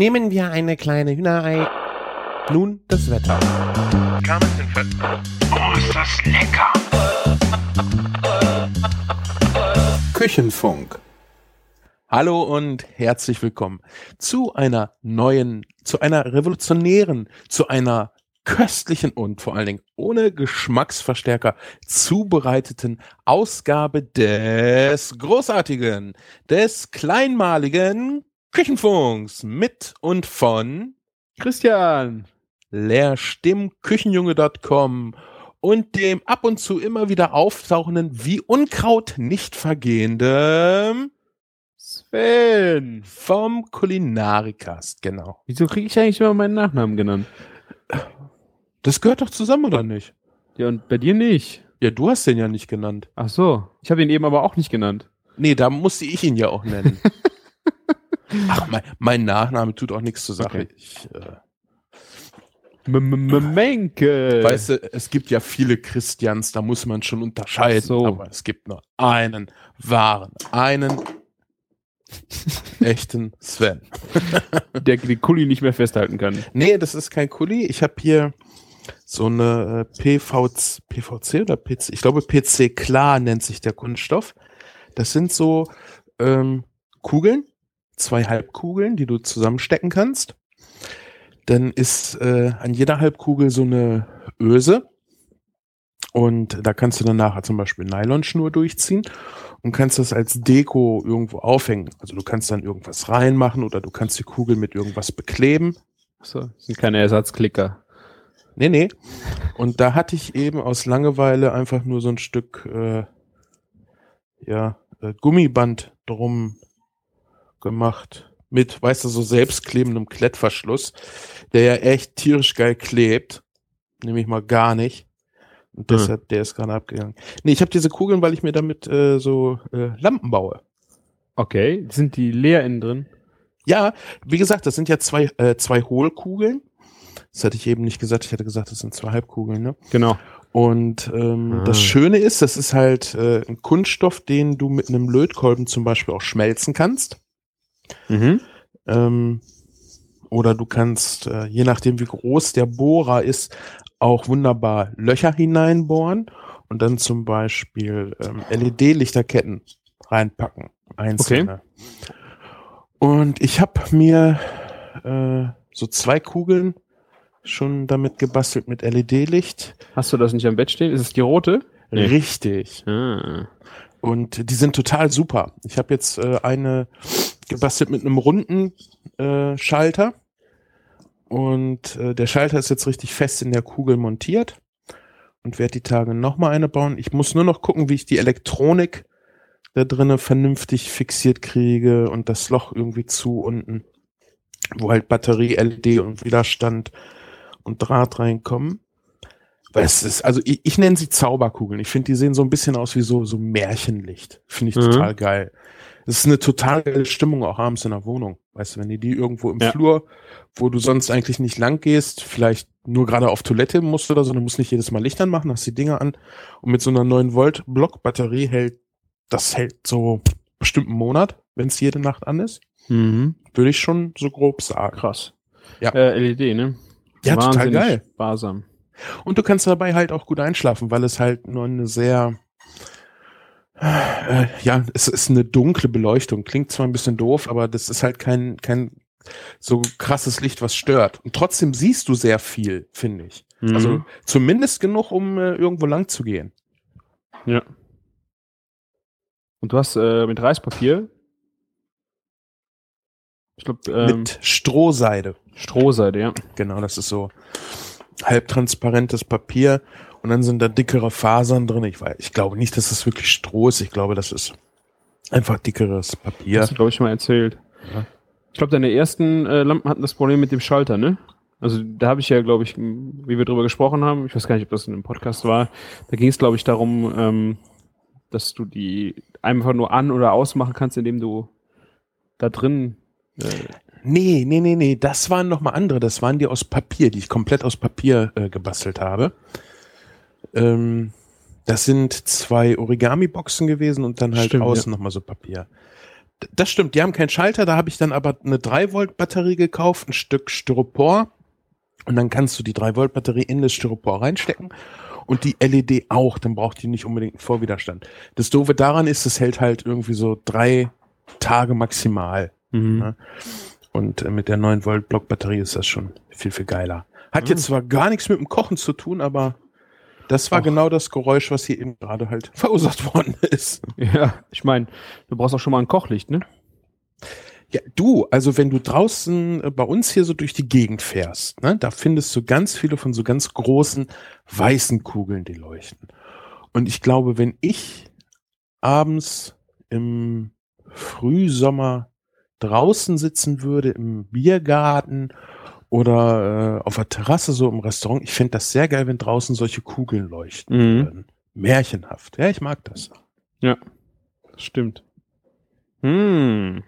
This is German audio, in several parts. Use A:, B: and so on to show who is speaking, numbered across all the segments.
A: Nehmen wir eine kleine Hühnerei. Nun das Wetter.
B: Oh, ist das lecker!
A: Küchenfunk. Hallo und herzlich willkommen zu einer neuen, zu einer revolutionären, zu einer köstlichen und vor allen Dingen ohne Geschmacksverstärker zubereiteten Ausgabe des großartigen, des kleinmaligen Küchenfunks mit und von
C: Christian.
A: leerstimmküchenjunge.com und dem ab und zu immer wieder auftauchenden, wie Unkraut nicht vergehenden
C: Sven.
A: vom Kulinarikast, genau.
C: Wieso kriege ich eigentlich immer meinen Nachnamen genannt?
A: Das gehört doch zusammen, oder nicht?
C: Ja, und bei dir nicht.
A: Ja, du hast den ja nicht genannt.
C: Ach so. Ich habe ihn eben aber auch nicht genannt.
A: Nee, da musste ich ihn ja auch nennen. Ach, mein, mein Nachname tut auch nichts zur Sache.
C: Okay.
A: Ich, äh,
C: Menke.
A: weißt du, es gibt ja viele Christians, da muss man schon unterscheiden.
C: So.
A: Aber es gibt nur einen wahren, einen echten Sven.
C: der den Kuli nicht mehr festhalten kann.
A: Nee, das ist kein Kuli. Ich habe hier so eine äh, PVC, PVC oder PC, ich glaube PC klar nennt sich der Kunststoff. Das sind so ähm, Kugeln, zwei Halbkugeln, die du zusammenstecken kannst. Dann ist äh, an jeder Halbkugel so eine Öse. Und da kannst du dann nachher zum Beispiel Nylonschnur durchziehen und kannst das als Deko irgendwo aufhängen. Also du kannst dann irgendwas reinmachen oder du kannst die Kugel mit irgendwas bekleben.
C: So, das sind keine Ersatzklicker.
A: Nee, nee. Und da hatte ich eben aus Langeweile einfach nur so ein Stück äh, ja, äh, Gummiband drum gemacht. Mit, weißt du, so selbstklebendem Klettverschluss, der ja echt tierisch geil klebt. Nämlich mal gar nicht. Und
C: Hm.
A: deshalb, der ist gerade abgegangen. Nee, ich habe diese Kugeln, weil ich mir damit äh, so äh, Lampen baue.
C: Okay. Sind die leer innen drin?
A: Ja, wie gesagt, das sind ja zwei, äh, zwei Hohlkugeln. Das hatte ich eben nicht gesagt. Ich hatte gesagt, das sind zwei Halbkugeln, ne?
C: Genau.
A: Und ähm,
C: Ah.
A: das Schöne ist, das ist halt äh, ein Kunststoff, den du mit einem Lötkolben zum Beispiel auch schmelzen kannst.
C: Mhm.
A: Ähm, oder du kannst, äh, je nachdem wie groß der Bohrer ist, auch wunderbar Löcher hineinbohren und dann zum Beispiel ähm, LED-Lichterketten reinpacken. Einzelne. Und ich habe mir äh, so zwei Kugeln schon damit gebastelt mit LED-Licht.
C: Hast du das nicht am Bett stehen? Ist es die rote? Nee.
A: Richtig.
C: Ah.
A: Und die sind total super. Ich habe jetzt äh, eine gebastelt mit einem runden äh, Schalter. Und äh, der Schalter ist jetzt richtig fest in der Kugel montiert. Und werde die Tage nochmal eine bauen. Ich muss nur noch gucken, wie ich die Elektronik da drinnen vernünftig fixiert kriege und das Loch irgendwie zu unten, wo halt Batterie, LED und Widerstand und Draht reinkommen. Weil es ist, also ich, ich nenne sie Zauberkugeln. Ich finde, die sehen so ein bisschen aus wie so, so Märchenlicht. Finde ich
C: Mhm.
A: total geil. Es ist eine total geile Stimmung auch abends in der Wohnung. Weißt du, wenn die die irgendwo im
C: Ja.
A: Flur, wo du sonst eigentlich nicht lang gehst, vielleicht nur gerade auf Toilette musst oder so, du musst nicht jedes Mal Licht anmachen, hast die Dinger an und mit so einer 9 Volt Blockbatterie hält, das hält so bestimmt einen Monat, wenn es jede Nacht an ist.
C: Mhm.
A: Würde ich schon so grob sagen.
C: Krass.
A: Ja.
C: Äh, LED, ne?
A: Ja, total
C: Wahnsinnig
A: geil.
C: Sparsam.
A: Und du kannst dabei halt auch gut einschlafen, weil es halt nur eine sehr, äh, ja, es ist eine dunkle Beleuchtung. Klingt zwar ein bisschen doof, aber das ist halt kein, kein so krasses Licht, was stört. Und trotzdem siehst du sehr viel, finde ich.
C: Mhm.
A: Also zumindest genug, um äh, irgendwo lang zu gehen.
C: Ja. Und du hast äh, mit Reispapier, ich glaube, ähm,
A: Mit Strohseide.
C: Strohseide, ja.
A: Genau, das ist so halbtransparentes Papier und dann sind da dickere Fasern drin. Ich weiß, ich glaube nicht, dass es wirklich Stroh ist. Ich glaube, das ist einfach dickeres Papier.
C: Hast du, glaube ich, mal erzählt.
A: Ja.
C: Ich glaube, deine ersten äh, Lampen hatten das Problem mit dem Schalter, ne? Also da habe ich ja, glaube ich, wie wir drüber gesprochen haben, ich weiß gar nicht, ob das in einem Podcast war, da ging es, glaube ich, darum, ähm, dass du die einfach nur an- oder ausmachen kannst, indem du da drin äh,
A: Nee, nee, nee, nee, das waren noch mal andere. Das waren die aus Papier, die ich komplett aus Papier äh, gebastelt habe. Ähm, das sind zwei Origami-Boxen gewesen und dann halt
C: Stimmt,
A: außen noch mal so Papier. Das stimmt, die haben keinen Schalter, da habe ich dann aber eine 3-Volt-Batterie gekauft, ein Stück Styropor und dann kannst du die 3-Volt-Batterie in das Styropor reinstecken und die LED auch, dann braucht die nicht unbedingt einen Vorwiderstand. Das Doofe daran ist, es hält halt irgendwie so drei Tage maximal.
C: Mhm.
A: Ne? Und äh, mit der 9-Volt-Block-Batterie ist das schon viel, viel geiler. Hat
C: Mhm.
A: jetzt zwar gar nichts mit dem Kochen zu tun, aber das war
C: Och.
A: genau das Geräusch, was hier eben gerade halt verursacht worden ist.
C: Ja, ich meine, du brauchst auch schon mal ein Kochlicht, ne?
A: Ja, du, also wenn du draußen äh, bei uns hier so durch die Gegend fährst, ne, da findest du ganz viele von so ganz großen weißen Kugeln, die leuchten. Und ich glaube, wenn ich abends im Frühsommer draußen sitzen würde, im Biergarten oder äh, auf der Terrasse so im Restaurant, ich fände das sehr geil, wenn draußen solche Kugeln leuchten
C: Mhm.
A: Märchenhaft. Ja, ich mag das.
C: Das stimmt. Hm.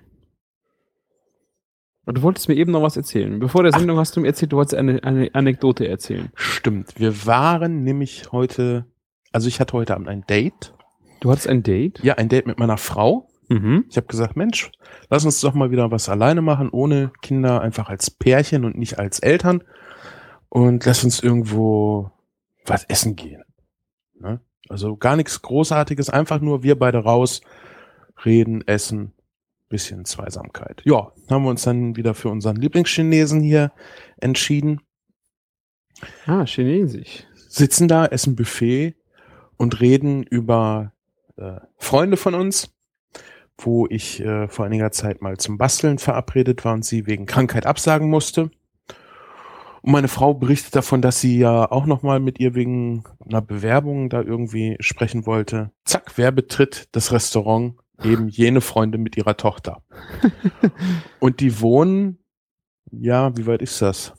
C: Du wolltest mir eben noch was erzählen. Bevor der Sendung hast du mir erzählt, du wolltest eine, eine Anekdote erzählen.
A: Stimmt. Wir waren nämlich heute, also ich hatte heute Abend ein Date.
C: Du hattest ein Date?
A: Ja, ein Date mit meiner Frau.
C: Mhm.
A: Ich habe gesagt, Mensch, lass uns doch mal wieder was alleine machen, ohne Kinder, einfach als Pärchen und nicht als Eltern. Und lass uns irgendwo was essen gehen. Ne? Also gar nichts Großartiges, einfach nur wir beide raus, reden, essen, bisschen Zweisamkeit. Ja, haben wir uns dann wieder für unseren Lieblingschinesen hier entschieden.
C: Ah, Chinesisch.
A: sitzen da, essen Buffet und reden über äh, Freunde von uns, wo ich äh, vor einiger Zeit mal zum Basteln verabredet war und sie wegen Krankheit absagen musste. Und meine Frau berichtet davon, dass sie ja auch noch mal mit ihr wegen einer Bewerbung da irgendwie sprechen wollte. Zack, wer betritt das Restaurant? Eben jene Freunde mit ihrer Tochter. und die wohnen, ja, wie weit ist das?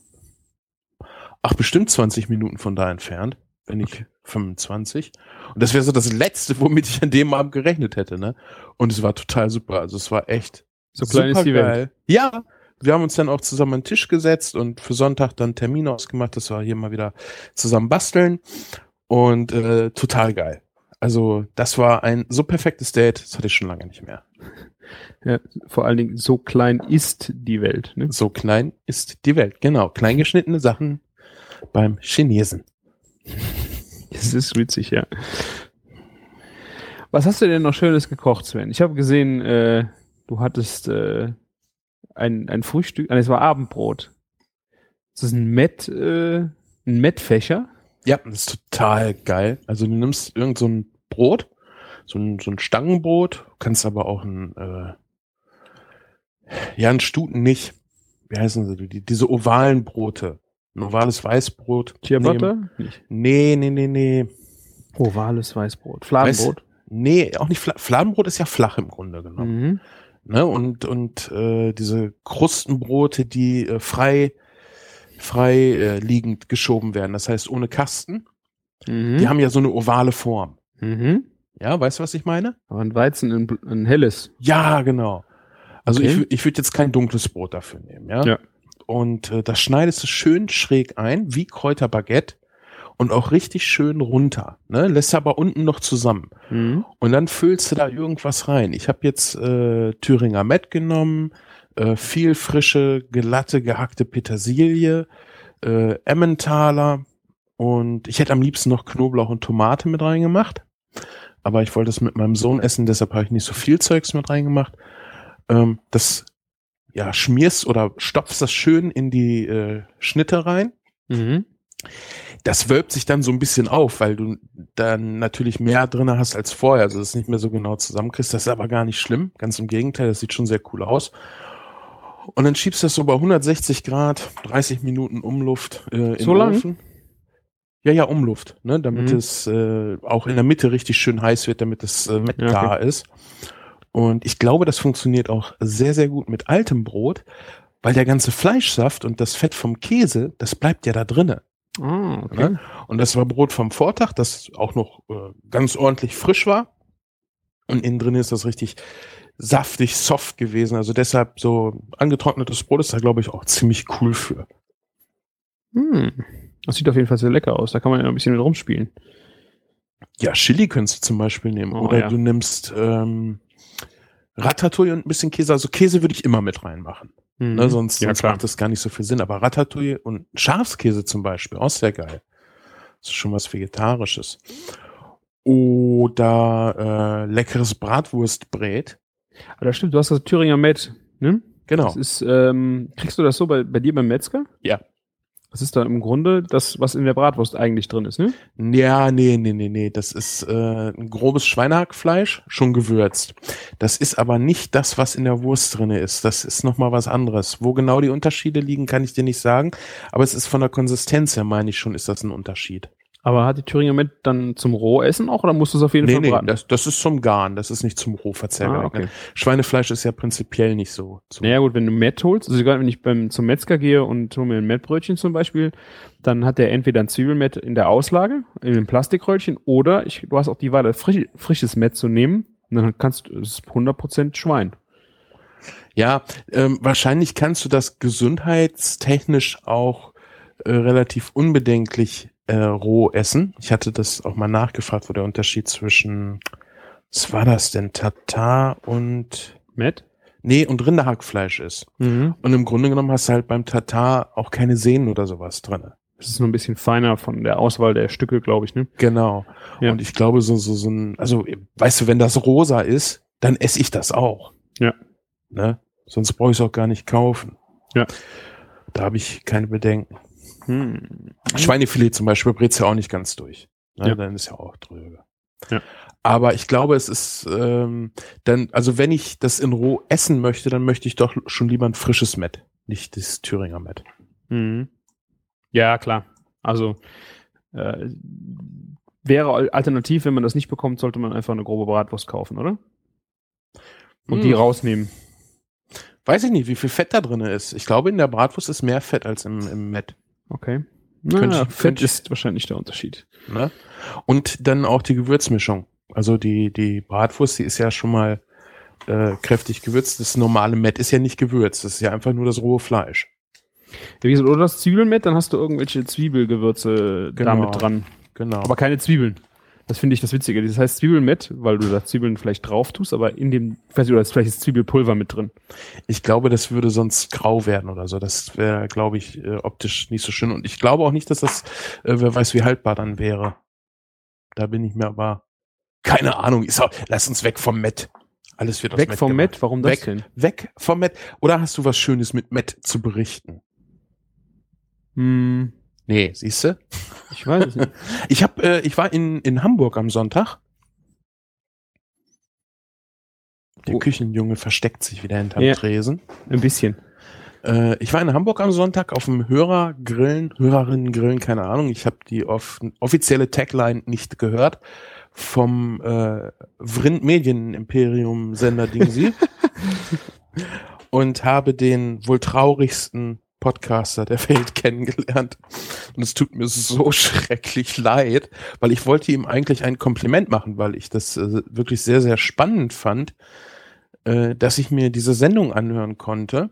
A: Ach, bestimmt 20 Minuten von da entfernt, wenn nicht 25. Und das wäre so das Letzte, womit ich an dem Abend gerechnet hätte, ne? Und es war total super. Also es war echt
C: So klein ist die Welt.
A: supergeil. Ja, wir haben uns dann auch zusammen an den Tisch gesetzt und für Sonntag dann Termine ausgemacht, dass wir hier mal wieder zusammen basteln. Und äh, total geil. Also das war ein so perfektes Date, das hatte ich schon lange nicht mehr.
C: Ja, vor allen Dingen, so klein ist die Welt. Ne?
A: So klein ist die Welt. Genau, kleingeschnittene Sachen beim Chinesen.
C: Das ist witzig, ja. Was hast du denn noch Schönes gekocht, Sven? Ich habe gesehen, äh, du hattest äh, ein, ein Frühstück, ah, es war Abendbrot. Das ist ein Met, äh, ein Mettfächer.
A: Ja, das ist total geil. Also du nimmst irgend so ein Brot, so ein, so ein Stangenbrot, kannst aber auch ein, äh, ja, ein Stuten nicht. Wie heißen sie? Die, diese ovalen Brote. Ein ovales Weißbrot.
C: Ciabatta?
A: Nee, nee, nee, nee.
C: Ovales Weißbrot. Fladenbrot.
A: Nee, auch nicht Fla Fladenbrot ist ja flach im Grunde genommen.
C: Mhm.
A: Ne? Und, und äh, diese Krustenbrote, die äh, frei, frei äh, liegend geschoben werden. Das heißt ohne Kasten.
C: Mhm.
A: Die haben ja so eine ovale Form.
C: mhm.
A: Ja, weißt du, was ich meine?
C: Aber ein Weizen, ein, ein helles.
A: Ja, genau. Also
C: Okay.
A: ich, ich würde jetzt kein dunkles Brot dafür nehmen, ja.
C: Ja.
A: Und äh, das schneidest du schön schräg ein, wie Kräuterbaguette und auch richtig schön runter. Ne? Lässt aber unten noch zusammen.
C: Mhm.
A: Und dann füllst du da irgendwas rein. Ich habe jetzt äh, Thüringer Met genommen, äh, viel frische, glatte, gehackte Petersilie, äh, Emmentaler und ich hätte am liebsten noch Knoblauch und Tomate mit reingemacht. Aber ich wollte es mit meinem Sohn essen, deshalb habe ich nicht so viel Zeugs mit reingemacht. Ähm, das ja, schmierst oder stopfst das schön in die äh, Schnitte rein
C: Mhm.
A: das wölbt sich dann so ein bisschen auf, weil du dann natürlich mehr drinne hast als vorher, also das nicht mehr so genau zusammenkriegst. Das ist aber gar nicht schlimm, ganz im Gegenteil, das sieht schon sehr cool aus. Und dann schiebst du das so bei 160 Grad, 30 Minuten Umluft äh, in
C: So
A: den
C: lang?
A: Ofen. Ja, ja, Umluft, ne, damit
C: Mhm.
A: es äh, auch in der Mitte richtig schön heiß wird, damit es äh,
C: Ja, okay.
A: gar ist. Und ich glaube, das funktioniert auch sehr, sehr gut mit altem Brot, weil der ganze Fleischsaft und das Fett vom Käse, das bleibt ja da drinne.
C: Ah, okay.
A: Ne? Und das war Brot vom Vortag, das auch noch äh, ganz ordentlich frisch war. Und innen drin ist das richtig saftig, soft gewesen. Also deshalb so angetrocknetes Brot ist da, glaube ich, auch ziemlich cool für.
C: Hm. Das sieht auf jeden Fall sehr lecker aus. Da kann man ja ein bisschen mit rumspielen.
A: Ja, Chili könntest du zum Beispiel nehmen.
C: Oh,
A: Oder
C: ja.
A: du nimmst ähm, Ratatouille und ein bisschen Käse. Also Käse würde ich immer mit reinmachen.
C: Mhm.
A: Ne, sonst
C: ja,
A: sonst macht das gar nicht so viel Sinn. Aber Ratatouille und Schafskäse zum Beispiel, auch sehr geil. Das ist schon was Vegetarisches. Oder äh, leckeres Bratwurstbrät.
C: Aber das stimmt, du hast das Thüringer Met, ne?
A: Genau.
C: Das ist, ähm, kriegst du das so bei, bei dir beim Metzger?
A: Ja.
C: Das ist dann im Grunde das, was in der Bratwurst eigentlich drin ist, ne?
A: Ja, nee, nee, nee, nee. Das ist äh, ein grobes Schweinehackfleisch, schon gewürzt. Das ist aber nicht das, was in der Wurst drinne ist. Das ist nochmal was anderes. Wo genau die Unterschiede liegen, kann ich dir nicht sagen. Aber es ist von der Konsistenz her, meine ich schon, ist das ein Unterschied.
C: Aber hat die Thüringer Met dann zum Rohessen auch oder musst du es auf jeden
A: Nee,
C: Fall
A: nee,
C: braten?
A: das, das ist zum Garen. Das ist nicht zum Rohverzehr
C: ah, okay.
A: Schweinefleisch ist ja prinzipiell nicht so. Zum
C: Naja gut, wenn du Met holst, also gerade wenn ich beim, zum Metzger gehe und hole mir ein Mettbrötchen zum Beispiel, dann hat der entweder ein Zwiebelmett in der Auslage, in einem Plastikröllchen, oder ich, du hast auch die Wahl, frisch, frisches Mett zu nehmen, und dann kannst du, es ist 100% Schwein.
A: Ja, ähm, wahrscheinlich kannst du das gesundheitstechnisch auch äh, relativ unbedenklich äh, roh essen. Ich hatte das auch mal nachgefragt, wo der Unterschied zwischen, was war das denn, Tatar und,
C: Met?
A: nee, und Rinderhackfleisch ist.
C: Mhm.
A: Und im Grunde genommen hast du halt beim Tatar auch keine Sehnen oder sowas drinne.
C: Das ist nur ein bisschen feiner von der Auswahl der Stücke, glaube ich, ne?
A: Genau.
C: Ja.
A: Und ich glaube, so, so, so ein, also, weißt du, wenn das rosa ist, dann esse ich das auch.
C: Ja.
A: Ne? Sonst brauche ich es auch gar nicht kaufen.
C: Ja.
A: Da habe ich keine Bedenken.
C: Hm.
A: Schweinefilet zum Beispiel brät's ja auch nicht ganz durch. Ne?
C: Ja.
A: Dann ist ja auch dröge.
C: Ja.
A: Aber ich glaube, es ist ähm, dann, also wenn ich das in roh essen möchte, dann möchte ich doch schon lieber ein frisches Met, nicht das Thüringer Met.
C: Mhm. Ja, klar. Also äh, wäre al- alternativ, wenn man das nicht bekommt, sollte man einfach eine grobe Bratwurst kaufen, oder? Und die
A: Hm.
C: rausnehmen.
A: Weiß ich nicht, wie viel Fett da drin ist. Ich glaube, in der Bratwurst ist mehr Fett als im, im Met.
C: Okay. Na,
A: ich-
C: Fett
A: könnte ich-
C: ist wahrscheinlich der Unterschied.
A: Ne? Und dann auch die Gewürzmischung. Also die, die Bratwurst, die ist ja schon mal äh, kräftig gewürzt. Das normale Met ist ja nicht gewürzt. Das ist ja einfach nur das rohe Fleisch.
C: Ja, wie gesagt, oder das Zwiebelmett, dann hast du irgendwelche Zwiebelgewürze
A: Genau.
C: damit dran.
A: Genau.
C: Aber keine Zwiebeln. Das finde ich das Witzige. Das heißt Zwiebelmett, weil du da Zwiebeln vielleicht drauf tust, aber in dem, ich weiß nicht, oder ist vielleicht ist Zwiebelpulver mit drin.
A: Ich glaube, das würde sonst grau werden oder so. Das wäre, glaube ich, äh, optisch nicht so schön. Und ich glaube auch nicht, dass das, äh, wer weiß, wie haltbar dann wäre. Da bin ich mir aber keine Ahnung. Ist auch, lass uns weg vom Met. Alles wird aus
C: Weg vom
A: gemacht.
C: Met, warum das
A: Weg.
C: denn?
A: Weg vom Met. Oder hast du was Schönes mit Met zu berichten?
C: Hm,
A: Nee, siehst du?
C: ich weiß es nicht.
A: Ich hab, äh, ich war in, in Hamburg am Sonntag. Der
C: Oh.
A: Küchenjunge versteckt sich wieder hinterm
C: Ja.
A: Tresen.
C: Ein bisschen.
A: Äh, ich war in Hamburg am Sonntag auf dem Hörergrillen, Hörerinnen-Grillen, keine Ahnung. Ich habe die off offizielle Tagline nicht gehört vom äh, Vrind Medien Imperium Sender Dingsi und habe den wohl traurigsten Podcaster der Welt kennengelernt. Und es tut mir so schrecklich leid, weil ich wollte ihm eigentlich ein Kompliment machen, weil ich das äh, wirklich sehr, sehr spannend fand, äh, dass ich mir diese Sendung anhören konnte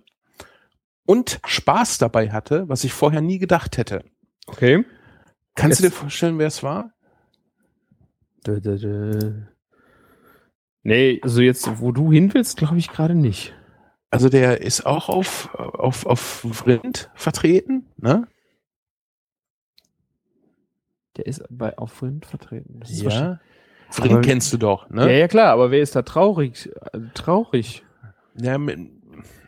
A: und Spaß dabei hatte, was ich vorher nie gedacht hätte.
C: Okay.
A: Kannst du
C: Jetzt-
A: dir vorstellen, wer es war?
C: Dö, dö, dö. Nee, also jetzt, wo du hin willst, glaube ich gerade nicht.
A: Also der ist auch auf, auf, auf Vrind vertreten, ne?
C: Der ist bei auf Rind vertreten. Das ist
A: Vrind
C: Aber-
A: kennst du doch,
C: Ja,
A: ne?
C: ja, klar, aber wer ist da traurig? Traurig.
A: Ja, mit,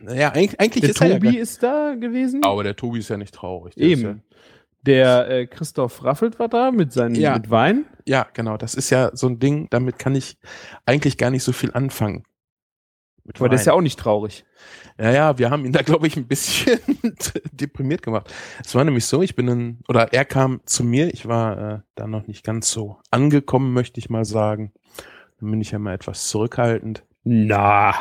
A: ja eigentlich, eigentlich
C: Der
A: ist er ja
C: Tobi
A: gar-
C: ist da gewesen.
A: Aber der Tobi ist ja nicht traurig. Der
C: Eben. Der äh, Christoph Raffelt war da mit seinen
A: Ja.
C: mit Wein.
A: Ja, ja, genau. Das ist ja so ein Ding, damit kann ich eigentlich gar nicht so viel anfangen.
C: Aber der ist ja auch nicht traurig.
A: Ja, ja, wir haben ihn da, glaube ich, ein bisschen deprimiert gemacht. Es war nämlich so, ich bin in, oder er kam zu mir, ich war äh, da noch nicht ganz so angekommen, möchte ich mal sagen. Dann bin ich ja mal etwas zurückhaltend.
C: Na,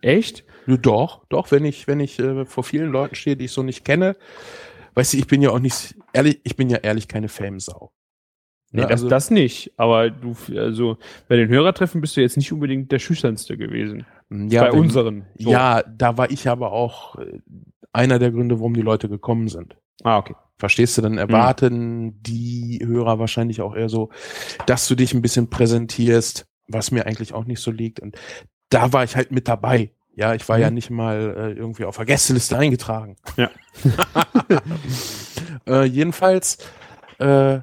C: echt?
A: Doch, doch, wenn ich, wenn ich äh, vor vielen Leuten stehe, die ich so nicht kenne, weißt du, ich bin ja auch nicht, ehrlich, ich bin ja ehrlich keine Famesau.
C: Nee,
A: Ja,
C: das,
A: also-
C: das nicht. Aber du, also bei den Hörertreffen bist du jetzt nicht unbedingt der Schüchternste gewesen.
A: Ja,
C: bei
A: wenn-
C: unseren. So.
A: Ja, da war ich aber auch äh, einer der Gründe, warum die Leute gekommen sind.
C: Ah, okay.
A: Verstehst du, dann erwarten die Hörer wahrscheinlich auch eher so, dass du dich ein bisschen präsentierst, was mir eigentlich auch nicht so liegt. Und da war ich halt mit dabei. Ja, ich war
C: Mhm.
A: ja nicht mal äh, irgendwie auf der Gästeliste eingetragen.
C: Ja.
A: äh, jedenfalls äh,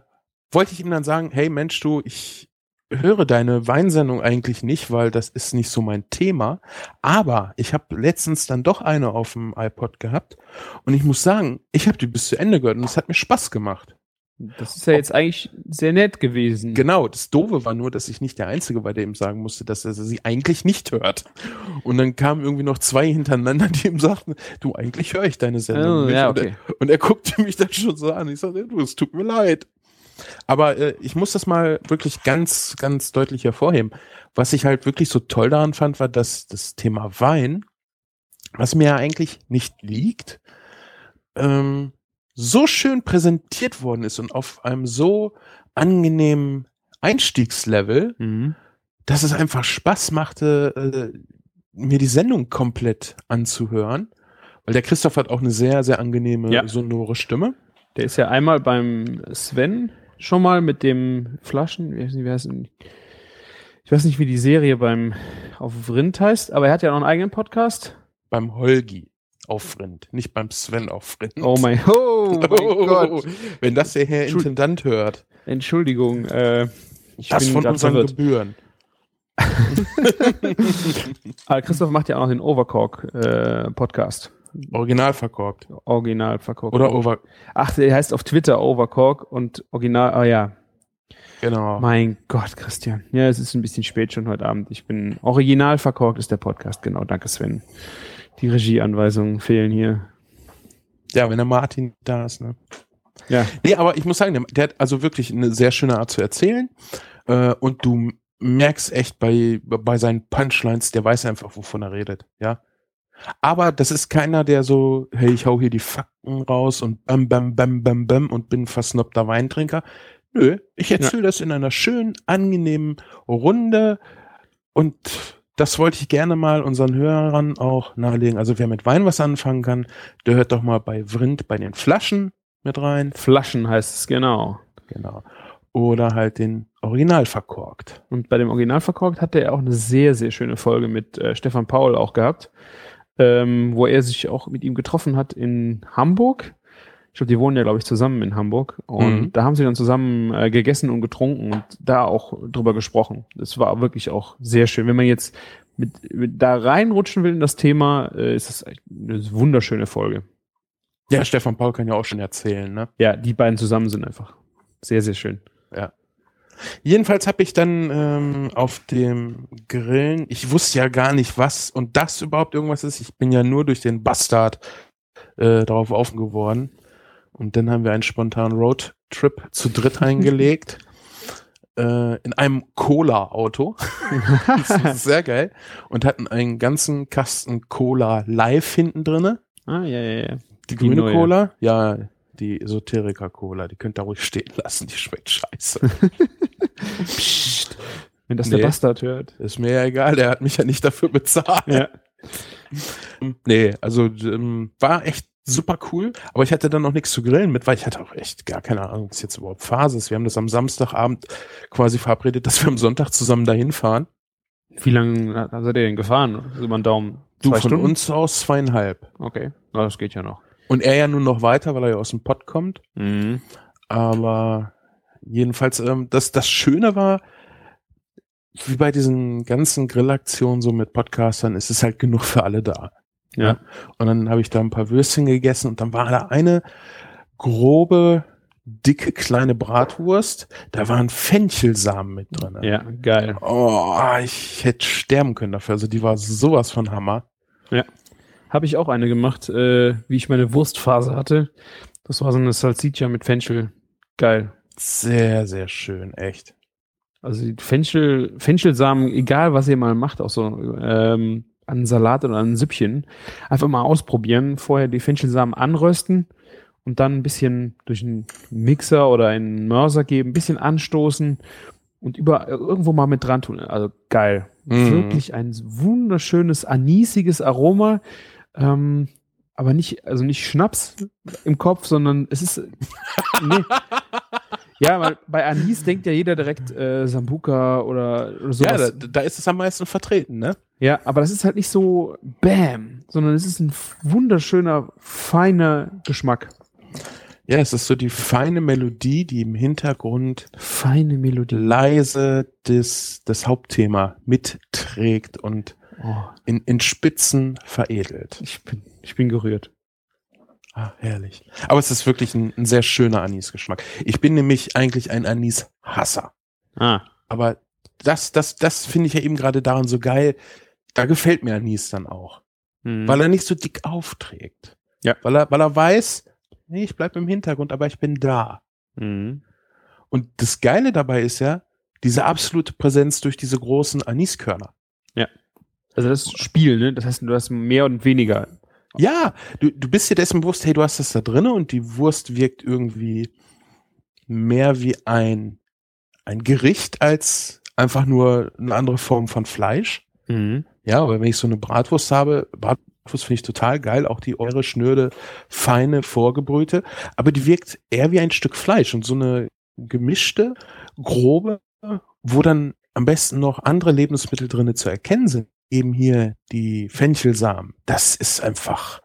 A: wollte ich ihm dann sagen, hey Mensch, du, ich höre deine Weinsendung eigentlich nicht, weil das ist nicht so mein Thema. Aber ich habe letztens dann doch eine auf dem iPod gehabt und ich muss sagen, ich habe die bis zu Ende gehört und es hat mir Spaß gemacht.
C: Das ist ja jetzt eigentlich sehr nett gewesen.
A: Genau, das Doofe war nur, dass ich nicht der Einzige war, der ihm sagen musste, dass er sie eigentlich nicht hört. Und dann kamen irgendwie noch zwei hintereinander, die ihm sagten, du, eigentlich höre ich deine Sendung
C: Oh,
A: nicht.
C: ja,
A: Und er-
C: okay.
A: Und er guckte mich dann schon so an. Ich sagte, du, es tut mir leid. Aber äh, ich muss das mal wirklich ganz, ganz deutlich hervorheben. Was ich halt wirklich so toll daran fand, war, dass das Thema Wein, was mir ja eigentlich nicht liegt, ähm, so schön präsentiert worden ist und auf einem so angenehmen Einstiegslevel,
C: Mhm.
A: dass es einfach Spaß machte, äh, mir die Sendung komplett anzuhören. Weil der Christoph hat auch eine sehr, sehr angenehme,
C: Ja.
A: sonore Stimme.
C: Der ist ja einmal beim Sven schon mal mit dem Flaschen, wie heißt, wie heißt ich weiß nicht, wie die Serie beim auf Rind heißt, aber er hat ja noch einen eigenen Podcast.
A: Beim Holgi auf Rind, nicht beim Sven auf Rind.
C: Oh mein, oh mein Gott.
A: Wenn das der Herr Intendant hört,
C: Entschuldigung, äh, ich
A: das von unseren
C: verwirrt.
A: Gebühren.
C: Aber Christoph macht ja auch noch den Overcork äh, Podcast.
A: Original verkorkt.
C: Original verkorkt.
A: Oder over,
C: Ach, der heißt auf Twitter Overcork und Original, ah ja.
A: genau.
C: Mein Gott, Christian. Ja, es ist ein bisschen spät schon heute Abend. Ich bin original verkorkt ist der Podcast, genau. Danke, Sven. Die Regieanweisungen fehlen hier.
A: Ja, wenn der Martin da ist, ne?
C: Ja.
A: Nee, aber ich muss sagen, der, der hat also wirklich eine sehr schöne Art zu erzählen. Äh, und du merkst echt bei, bei seinen Punchlines, der weiß einfach, wovon er redet, ja. Aber das ist keiner, der so, hey, ich hau hier die Fakten raus und bam, bam, bam, bam, bam und bin versnobter Weintrinker. Nö, ich erzähle das in einer schönen, angenehmen Runde und das wollte ich gerne mal unseren Hörern auch nahelegen. Also wer mit Wein was anfangen kann, der hört doch mal bei Vrind bei den Flaschen mit rein.
C: Flaschen heißt es, genau.
A: Genau. Oder halt den Original verkorkt.
C: Und bei dem Original verkorkt hat er auch eine sehr, sehr schöne Folge mit äh, Stefan Paul auch gehabt, ähm, wo er sich auch mit ihm getroffen hat in Hamburg. Ich glaube, die wohnen ja, glaube ich, zusammen in Hamburg. Und
A: Mhm.
C: da haben sie dann zusammen äh, gegessen und getrunken und da auch drüber gesprochen. Das war wirklich auch sehr schön. Wenn man jetzt mit, mit da reinrutschen will in das Thema, äh, ist das eine wunderschöne Folge.
A: Ja, Stefan Paul kann ja auch schon erzählen, ne?
C: Ja, die beiden zusammen sind einfach sehr, sehr schön.
A: Jedenfalls habe ich dann ähm, auf dem Grillen, ich wusste ja gar nicht, was und das überhaupt irgendwas ist. Ich bin ja nur durch den Bastard äh, darauf offen geworden. Und dann haben wir einen spontanen Roadtrip zu dritt eingelegt. äh, in einem Cola-Auto. das ist sehr geil. Und hatten einen ganzen Kasten Cola live hinten drinne.
C: Ah, ja, ja, ja.
A: Die
C: Die
A: grüne
C: neue.
A: Cola? Ja, die Esoteriker-Cola. Die könnt ihr ruhig stehen lassen. Die schmeckt scheiße.
C: Psst. Wenn das
A: Nee.
C: der Bastard hört.
A: Ist mir ja egal, der hat mich ja nicht dafür bezahlt.
C: Ja.
A: Nee, also ähm, war echt super cool, aber ich hatte dann noch nichts zu grillen mit, weil ich hatte auch echt gar keine Ahnung, was jetzt überhaupt Phase ist. Wir haben das am Samstagabend quasi verabredet, dass wir am Sonntag zusammen dahin fahren.
C: Wie lange seid ihr denn gefahren? Also über den Daumen?
A: Du
C: Zwei
A: von
C: Stunden?
A: uns aus zweieinhalb.
C: Okay. Na, das geht ja noch.
A: Und er ja nun noch weiter, weil er ja aus dem Pott kommt.
C: Mhm.
A: Aber jedenfalls, ähm, das, das Schöne war, wie bei diesen ganzen Grillaktionen so mit Podcastern, ist es halt genug für alle da.
C: Ja.
A: Und dann habe ich da ein paar Würstchen gegessen und dann war da eine grobe, dicke, kleine Bratwurst. Da waren Fenchelsamen mit drin.
C: Ja, geil.
A: Oh, ich hätte sterben können dafür. Also die war sowas von Hammer.
C: Habe ich auch eine gemacht, äh, wie ich meine Wurstphase hatte. Das war so eine Salsiccia mit Fenchel. Geil.
A: Sehr, sehr schön, echt.
C: Also die Fenchel, Fenchelsamen, egal was ihr mal macht, auch so ähm, an Salat oder an Süppchen, einfach mal ausprobieren. Vorher die Fenchelsamen anrösten und dann ein bisschen durch einen Mixer oder einen Mörser geben, ein bisschen anstoßen und über irgendwo mal mit dran tun. Also geil.
A: Mhm.
C: Wirklich ein wunderschönes, anisiges Aroma. Ähm, aber nicht, also nicht Schnaps im Kopf, sondern es ist, nee, Ja, weil bei Anis denkt ja jeder direkt äh, Sambuka oder, oder sowas.
A: Ja, da, da ist es am meisten vertreten, ne?
C: Ja, aber das ist halt nicht so Bam, sondern es ist ein wunderschöner, feiner Geschmack.
A: Ja, es ist so die feine Melodie, die im Hintergrund
C: Feine Melodie.
A: leise das, das Hauptthema mitträgt und
C: Oh,
A: in, in Spitzen veredelt.
C: ich, bin, ich bin gerührt.
A: Ah, herrlich. Aber es ist wirklich ein, ein sehr schöner Anisgeschmack. Ich bin nämlich eigentlich ein Anis-Hasser.
C: Ah.
A: Aber das, das, das finde ich ja eben gerade daran so geil. Da gefällt mir Anis dann auch.
C: Mhm.
A: Weil er nicht so dick aufträgt.
C: Ja.
A: Weil er, weil er weiß, nee, ich bleib im Hintergrund, aber ich bin da.
C: Mhm.
A: Und das Geile dabei ist ja, diese absolute Präsenz durch diese großen Aniskörner.
C: Also das Spiel, ne? Das heißt, du hast mehr und weniger.
A: Ja, du, du bist dir dessen bewusst, hey, du hast das da drinne und die Wurst wirkt irgendwie mehr wie ein, ein Gericht als einfach nur eine andere Form von Fleisch.
C: Mhm.
A: Ja, aber wenn ich so eine Bratwurst habe, Bratwurst finde ich total geil, auch die eure schnöde, feine, vorgebrühte, aber die wirkt eher wie ein Stück Fleisch und so eine gemischte, grobe, wo dann am besten noch andere Lebensmittel drinne zu erkennen sind. Eben hier die Fenchelsamen. Das ist einfach